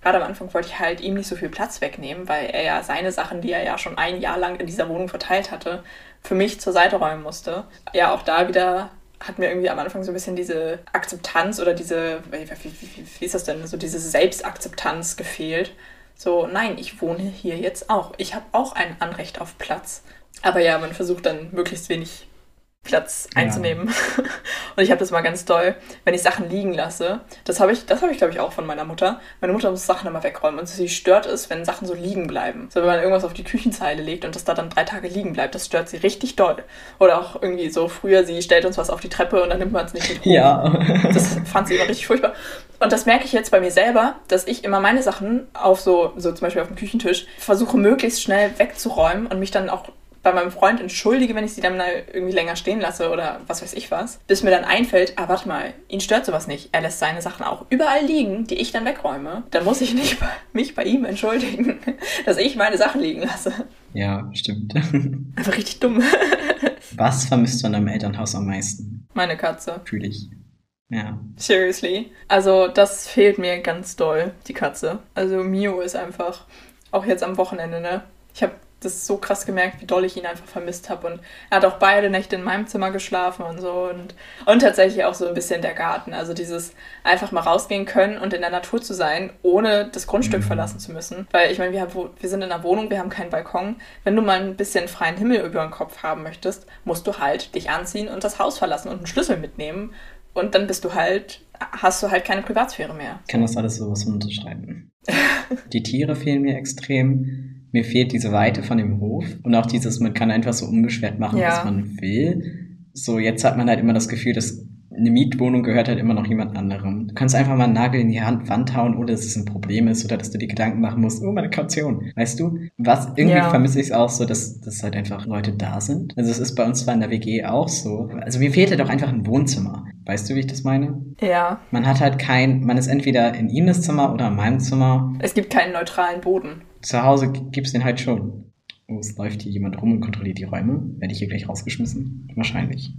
Gerade am Anfang wollte ich halt ihm nicht so viel Platz wegnehmen, weil er ja seine Sachen, die er ja schon ein Jahr lang in dieser Wohnung verteilt hatte, für mich zur Seite räumen musste. Ja, auch da wieder hat mir irgendwie am Anfang so ein bisschen diese Akzeptanz oder diese, wie, wie, wie, wie ist das denn, so diese Selbstakzeptanz gefehlt. So, nein, ich wohne hier jetzt auch. Ich habe auch ein Anrecht auf Platz. Aber ja, man versucht dann möglichst wenig Platz Ja. einzunehmen. Und ich habe das mal ganz doll, wenn ich Sachen liegen lasse. Das habe ich, das habe ich glaube ich auch von meiner Mutter. Meine Mutter muss Sachen immer wegräumen und sie stört es, wenn Sachen so liegen bleiben. So wenn man irgendwas auf die Küchenzeile legt und das da dann drei Tage liegen bleibt, das stört sie richtig doll. Oder auch irgendwie so früher, sie stellt uns was auf die Treppe und dann nimmt man es nicht mit hoch. Ja. Das fand sie immer richtig furchtbar. Und das merke ich jetzt bei mir selber, dass ich immer meine Sachen auf so, so zum Beispiel auf dem Küchentisch, versuche möglichst schnell wegzuräumen und mich dann auch bei meinem Freund entschuldige, wenn ich sie dann mal irgendwie länger stehen lasse oder was weiß ich was, bis mir dann einfällt, ah, warte mal, ihn stört sowas nicht. Er lässt seine Sachen auch überall liegen, die ich dann wegräume. Dann muss ich nicht bei, mich bei ihm entschuldigen, dass ich meine Sachen liegen lasse. ja, stimmt. Einfach richtig dumm. Was vermisst du an deinem Elternhaus am meisten? Meine Katze. Fühle ich. Ja. Seriously. Also, das fehlt mir ganz doll, die Katze. Also, Mio ist einfach, auch jetzt am Wochenende, ne? Ich habe das so krass gemerkt, wie doll ich ihn einfach vermisst habe. Und er hat auch beide Nächte in meinem Zimmer geschlafen und so. Und, und tatsächlich auch so ein bisschen der Garten. Also, dieses einfach mal rausgehen können und in der Natur zu sein, ohne das Grundstück Mhm. verlassen zu müssen. Weil ich meine, wir, haben, wir sind in einer Wohnung, wir haben keinen Balkon. Wenn du mal ein bisschen freien Himmel über den Kopf haben möchtest, musst du halt dich anziehen und das Haus verlassen und einen Schlüssel mitnehmen. Und dann bist du halt, hast du halt keine Privatsphäre mehr. Ich kann das alles sowas unterschreiben. Die Tiere fehlen mir extrem. Mir fehlt diese Weite von dem Hof und auch dieses, man kann einfach so unbeschwert machen, Ja. was man will. So, jetzt hat man halt immer das Gefühl, dass eine Mietwohnung gehört halt immer noch jemand anderem. Du kannst einfach mal einen Nagel in die Hand, Wand hauen, ohne dass es ein Problem ist oder dass du dir Gedanken machen musst, oh, meine Kaution. Weißt du? Was, irgendwie Ja. vermisse ich es auch so, dass, dass halt einfach Leute da sind. Also es ist bei uns zwar in der WG auch so. Also mir fehlt halt auch einfach ein Wohnzimmer. Weißt du, wie ich das meine? Ja, Man hat halt kein, man ist entweder in Ines Zimmer oder in meinem Zimmer. es gibt keinen neutralen Boden. Zu Hause g- gibt's den halt schon. Oh, es läuft hier jemand rum und kontrolliert die Räume. Werde ich hier gleich rausgeschmissen? Wahrscheinlich.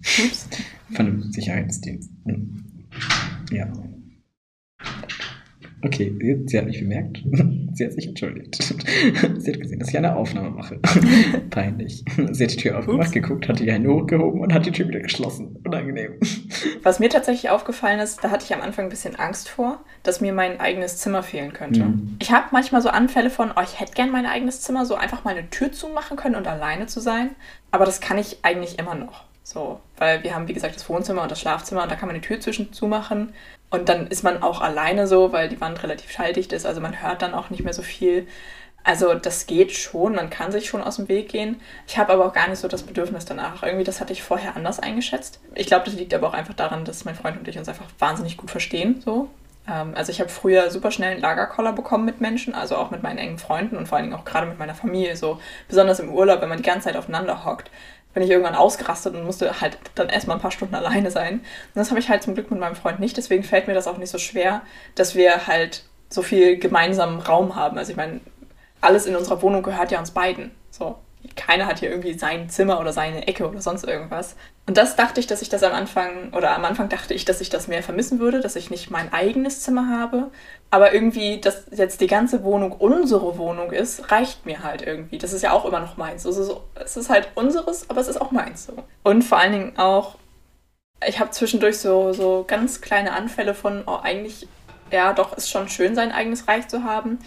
Ups. Von dem Sicherheitsdienst. Hm. Ja. Okay, sie hat mich bemerkt. Sie hat sich entschuldigt. Sie hat gesehen, dass ich eine Aufnahme mache. Peinlich. Sie hat die Tür aufgemacht, Ups. geguckt, hat die Hände hochgehoben und hat die Tür wieder geschlossen. Unangenehm. Was mir tatsächlich aufgefallen ist, da hatte ich am Anfang ein bisschen Angst vor, dass mir mein eigenes Zimmer fehlen könnte. Mhm. Ich habe manchmal so Anfälle von, oh, ich hätte gern mein eigenes Zimmer, so einfach mal eine Tür zumachen können und alleine zu sein. Aber das kann ich eigentlich immer noch. So, weil wir haben, wie gesagt, das Wohnzimmer und das Schlafzimmer und da kann man die Tür zwischen zumachen. Und dann ist man auch alleine so, weil die Wand relativ schalldicht ist. Also man hört dann auch nicht mehr so viel. Also das geht schon, man kann sich schon aus dem Weg gehen. Ich habe aber auch gar nicht so das Bedürfnis danach. Irgendwie, das hatte ich vorher anders eingeschätzt. Ich glaube, das liegt aber auch einfach daran, dass mein Freund und ich uns einfach wahnsinnig gut verstehen. So. Ähm, also ich habe früher super schnell einen Lagerkoller bekommen mit Menschen, also auch mit meinen engen Freunden und vor allen Dingen auch gerade mit meiner Familie. So besonders im Urlaub, wenn man die ganze Zeit aufeinander hockt bin ich irgendwann ausgerastet und musste halt dann erstmal ein paar Stunden alleine sein. Und das habe ich halt zum Glück mit meinem Freund nicht, deswegen fällt mir das auch nicht so schwer, dass wir halt so viel gemeinsamen Raum haben. Also ich meine, alles in unserer Wohnung gehört ja uns beiden. So keiner hat hier irgendwie sein Zimmer oder seine Ecke oder sonst irgendwas. Und das dachte ich, dass ich das am Anfang, oder am Anfang dachte ich, dass ich das mehr vermissen würde, dass ich nicht mein eigenes Zimmer habe. Aber irgendwie, dass jetzt die ganze Wohnung unsere Wohnung ist, reicht mir halt irgendwie. Das ist ja auch immer noch meins. Also es ist halt unseres, aber es ist auch meins so. Und vor allen Dingen auch, ich habe zwischendurch so, so ganz kleine Anfälle von, oh, eigentlich, ja, doch, ist schon schön, sein eigenes Reich zu haben.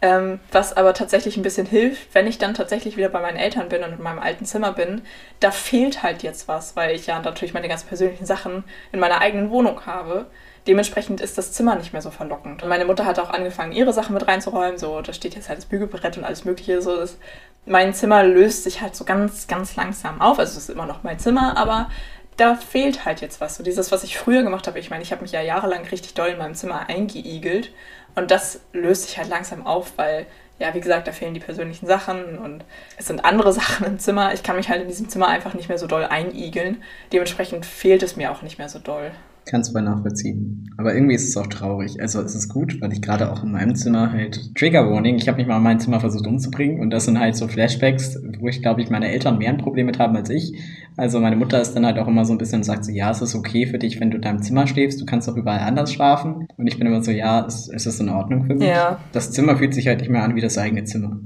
Ähm, was aber tatsächlich ein bisschen hilft, wenn ich dann tatsächlich wieder bei meinen Eltern bin und in meinem alten Zimmer bin, da fehlt halt jetzt was, weil ich ja natürlich meine ganz persönlichen Sachen in meiner eigenen Wohnung habe. Dementsprechend ist das Zimmer nicht mehr so verlockend. Und meine Mutter hat auch angefangen, ihre Sachen mit reinzuräumen. So, da steht jetzt halt das Bügelbrett und alles Mögliche. So, das, mein Zimmer löst sich halt so ganz, ganz langsam auf. Also es ist immer noch mein Zimmer, aber da fehlt halt jetzt was. So dieses, was ich früher gemacht habe. Ich meine, ich habe mich ja jahrelang richtig doll in meinem Zimmer eingeigelt und das löst sich halt langsam auf, weil, ja, wie gesagt, da fehlen die persönlichen Sachen und es sind andere Sachen im Zimmer. Ich kann mich halt in diesem Zimmer einfach nicht mehr so doll einigeln. Dementsprechend fehlt es mir auch nicht mehr so doll. Kannst du bei nachvollziehen. Aber irgendwie ist es auch traurig. Also es ist gut, weil ich gerade auch in meinem Zimmer halt Trigger Warning, ich habe mich mal in mein Zimmer versucht umzubringen und das sind halt so Flashbacks, wo ich glaube ich meine Eltern mehr ein Problem mit haben als ich. Also meine Mutter ist dann halt auch immer so ein bisschen und sagt so, ja, es ist okay für dich, wenn du in deinem Zimmer schläfst, du kannst auch überall anders schlafen. Und ich bin immer so, ja, es, es ist in Ordnung für mich. Ja. Das Zimmer fühlt sich halt nicht mehr an wie das eigene Zimmer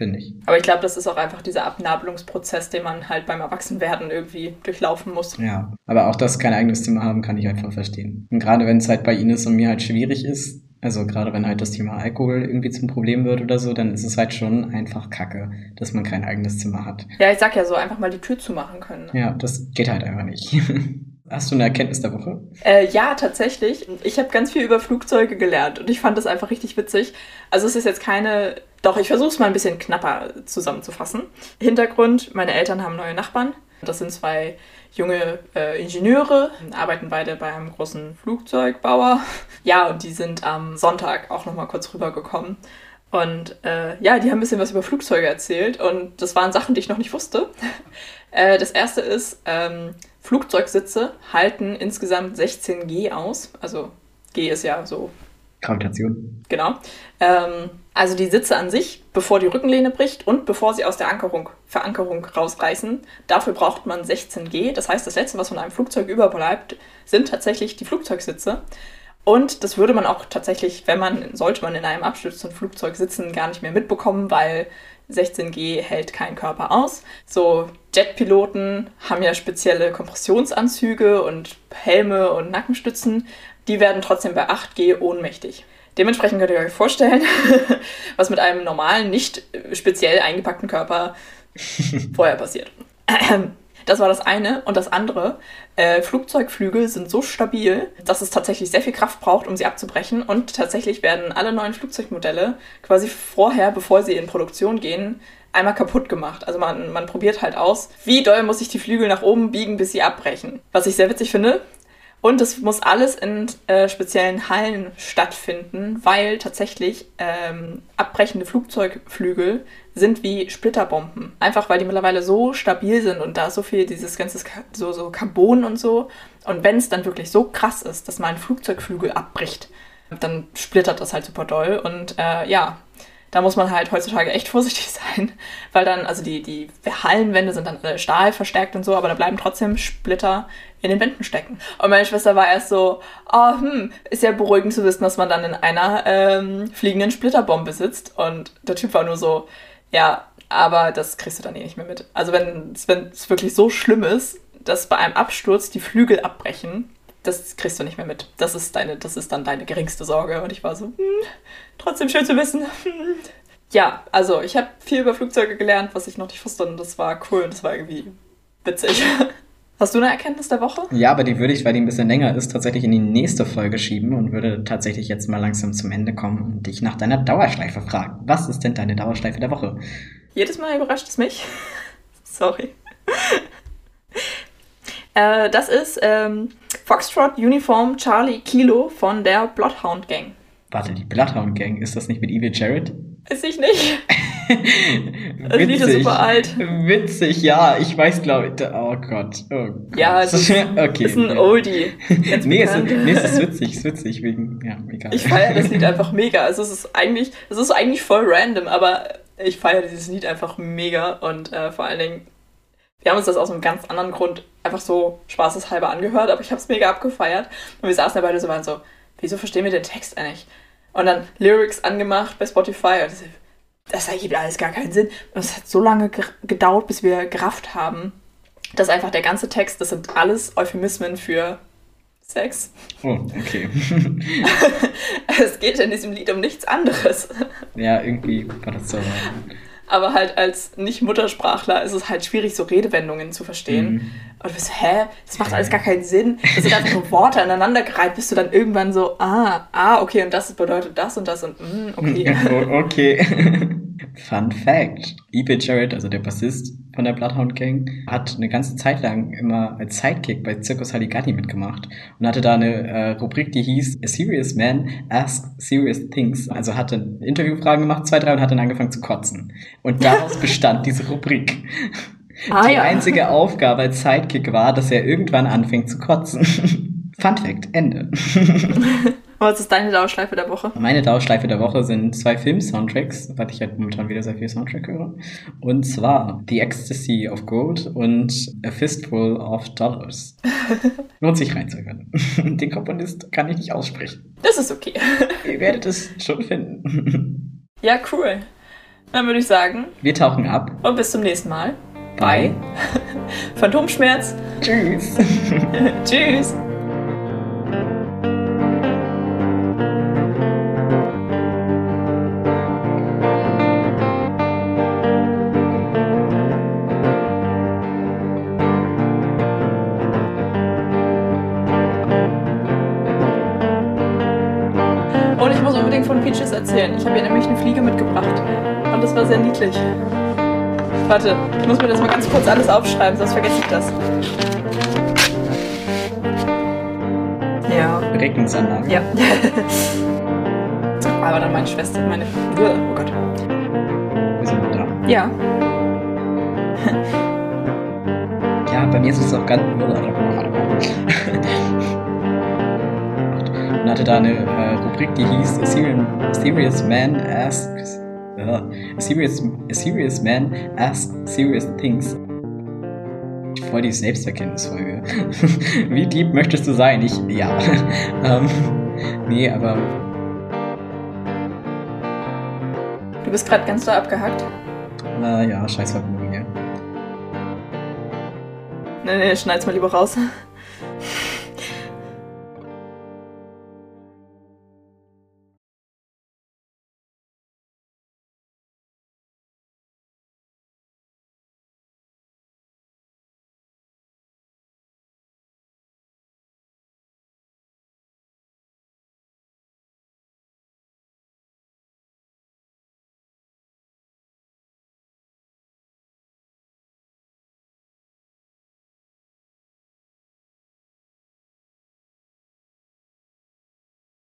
finde ich. Aber ich glaube, das ist auch einfach dieser Abnabelungsprozess, den man halt beim Erwachsenwerden irgendwie durchlaufen muss. Ja, aber auch das kein eigenes Zimmer haben, kann ich einfach verstehen. Und gerade wenn es halt bei Ines und mir halt schwierig ist, also gerade wenn halt das Thema Alkohol irgendwie zum Problem wird oder so, dann ist es halt schon einfach kacke, dass man kein eigenes Zimmer hat. Ja, ich sag ja so, einfach mal die Tür zumachen können. Ja, das geht halt einfach nicht. Hast du eine Erkenntnis der Woche? Äh, ja, tatsächlich. Ich habe ganz viel über Flugzeuge gelernt und ich fand das einfach richtig witzig. Also es ist jetzt keine doch, ich versuche es mal ein bisschen knapper zusammenzufassen. Hintergrund, meine Eltern haben neue Nachbarn. Das sind zwei junge äh, Ingenieure, arbeiten beide bei einem großen Flugzeugbauer. Ja, und die sind am Sonntag auch nochmal kurz rübergekommen. Und äh, ja, die haben ein bisschen was über Flugzeuge erzählt und das waren Sachen, die ich noch nicht wusste. äh, das erste ist, ähm, Flugzeugsitze halten insgesamt 16 G aus. Also G ist ja so Gravitation. Genau. Ähm, also die Sitze an sich, bevor die Rückenlehne bricht und bevor sie aus der Ankerung, Verankerung rausreißen, dafür braucht man 16 G. Das heißt, das Letzte, was von einem Flugzeug überbleibt, sind tatsächlich die Flugzeugsitze. Und das würde man auch tatsächlich, wenn man, sollte man in einem abstürzenden Flugzeug sitzen, gar nicht mehr mitbekommen, weil 16G hält kein Körper aus. So Jetpiloten haben ja spezielle Kompressionsanzüge und Helme und Nackenstützen die werden trotzdem bei 8G ohnmächtig. Dementsprechend könnt ihr euch vorstellen, was mit einem normalen, nicht speziell eingepackten Körper vorher passiert. Das war das eine. Und das andere, äh, Flugzeugflügel sind so stabil, dass es tatsächlich sehr viel Kraft braucht, um sie abzubrechen. Und tatsächlich werden alle neuen Flugzeugmodelle quasi vorher, bevor sie in Produktion gehen, einmal kaputt gemacht. Also man, man probiert halt aus, wie doll muss ich die Flügel nach oben biegen, bis sie abbrechen. Was ich sehr witzig finde, und es muss alles in äh, speziellen Hallen stattfinden, weil tatsächlich ähm, abbrechende Flugzeugflügel sind wie Splitterbomben. Einfach weil die mittlerweile so stabil sind und da so viel dieses ganze so, so Carbon und so. Und wenn es dann wirklich so krass ist, dass mal ein Flugzeugflügel abbricht, dann splittert das halt super doll. Und äh, ja, da muss man halt heutzutage echt vorsichtig sein, weil dann, also die, die Hallenwände sind dann alle Stahl verstärkt und so, aber da bleiben trotzdem Splitter in den Wänden stecken. Und meine Schwester war erst so, oh, hm, ist ja beruhigend zu wissen, dass man dann in einer ähm, fliegenden Splitterbombe sitzt. Und der Typ war nur so, ja, aber das kriegst du dann eh nicht mehr mit. Also wenn es wirklich so schlimm ist, dass bei einem Absturz die Flügel abbrechen, das kriegst du nicht mehr mit. Das ist deine, das ist dann deine geringste Sorge. Und ich war so, hm, trotzdem schön zu wissen. ja, also ich habe viel über Flugzeuge gelernt, was ich noch nicht wusste und das war cool und das war irgendwie witzig. Hast du eine Erkenntnis der Woche? Ja, aber die würde ich, weil die ein bisschen länger ist, tatsächlich in die nächste Folge schieben und würde tatsächlich jetzt mal langsam zum Ende kommen und dich nach deiner Dauerschleife fragen. Was ist denn deine Dauerschleife der Woche? Jedes Mal überrascht es mich. Sorry. äh, das ist ähm, Foxtrot Uniform Charlie Kilo von der Bloodhound Gang. Warte, die Bloodhound Gang, ist das nicht mit Evil Jared? Weiß ich nicht. das Lied ist super alt. Witzig, ja, ich weiß, glaube ich. Oh Gott. Oh Gott. Ja, es ist, okay, ist ein Oldie. nee, es, nee, es ist witzig, es ist witzig, wegen, ja, egal. Ich feiere das Lied einfach mega. Also es ist eigentlich, es ist eigentlich voll random, aber ich feiere dieses Lied einfach mega und äh, vor allen Dingen, wir haben uns das aus einem ganz anderen Grund einfach so spaßeshalber angehört, aber ich habe es mega abgefeiert und wir saßen da beide so waren so, wieso verstehen wir den Text eigentlich? Und dann Lyrics angemacht bei Spotify und das ergibt alles gar keinen Sinn. Und es hat so lange gedauert, bis wir gerafft haben, dass einfach der ganze Text, das sind alles Euphemismen für Sex. Oh, okay. es geht in diesem Lied um nichts anderes. Ja, irgendwie war das so. Aber halt als Nicht-Muttersprachler ist es halt schwierig, so Redewendungen zu verstehen. Mhm. Und du bist, hä? Das macht alles gar keinen Sinn. Das sind einfach nur Worte aneinandergereiht, bist du dann irgendwann so, ah, ah, okay, und das bedeutet das und das und, mm, okay. okay. Fun Fact. E.B. Jarrett, also der Bassist von der Bloodhound Gang, hat eine ganze Zeit lang immer als Sidekick bei Circus Halligalli mitgemacht und hatte da eine äh, Rubrik, die hieß A Serious Man Asks Serious Things. Also hatte Interviewfragen gemacht, zwei, drei, und hat dann angefangen zu kotzen. Und daraus bestand diese Rubrik. Ah, die ja. einzige Aufgabe als Sidekick war, dass er irgendwann anfängt zu kotzen. Fun Fact, Ende. Was ist deine Dauerschleife der Woche? Meine Dauerschleife der Woche sind zwei Film-Soundtracks, weil ich halt momentan wieder sehr viel Soundtrack höre. Und zwar The Ecstasy of Gold und A Fistful of Dollars. Lohnt sich reinzuhören. Den Komponist kann ich nicht aussprechen. Das ist okay. Ihr werdet es schon finden. Ja, cool. Dann würde ich sagen. Wir tauchen ab. Und bis zum nächsten Mal. Bye. Phantomschmerz. Tschüss. Tschüss. erzählen. Ich habe ihr nämlich eine Fliege mitgebracht. Und das war sehr niedlich. Warte, ich muss mir das mal ganz kurz alles aufschreiben, sonst vergesse ich das. Ja. Beregnungsanlage. Ja. Aber dann meine Schwester, meine. Oh Gott. Wir sind da. Ja. ja, bei mir ist es auch ganz. und hatte da eine äh, Rubrik, die hieß A Serious Man Asks uh, a, serious, a Serious Man Asks Serious Things. Voll die Selbsterkenntnisfolge. Wie deep möchtest du sein? Ich, ja. ähm, nee, aber... Du bist gerade ganz da abgehackt. Na ja, scheiß Vergnügen, ja. Nee, nee, schneid's mal lieber raus.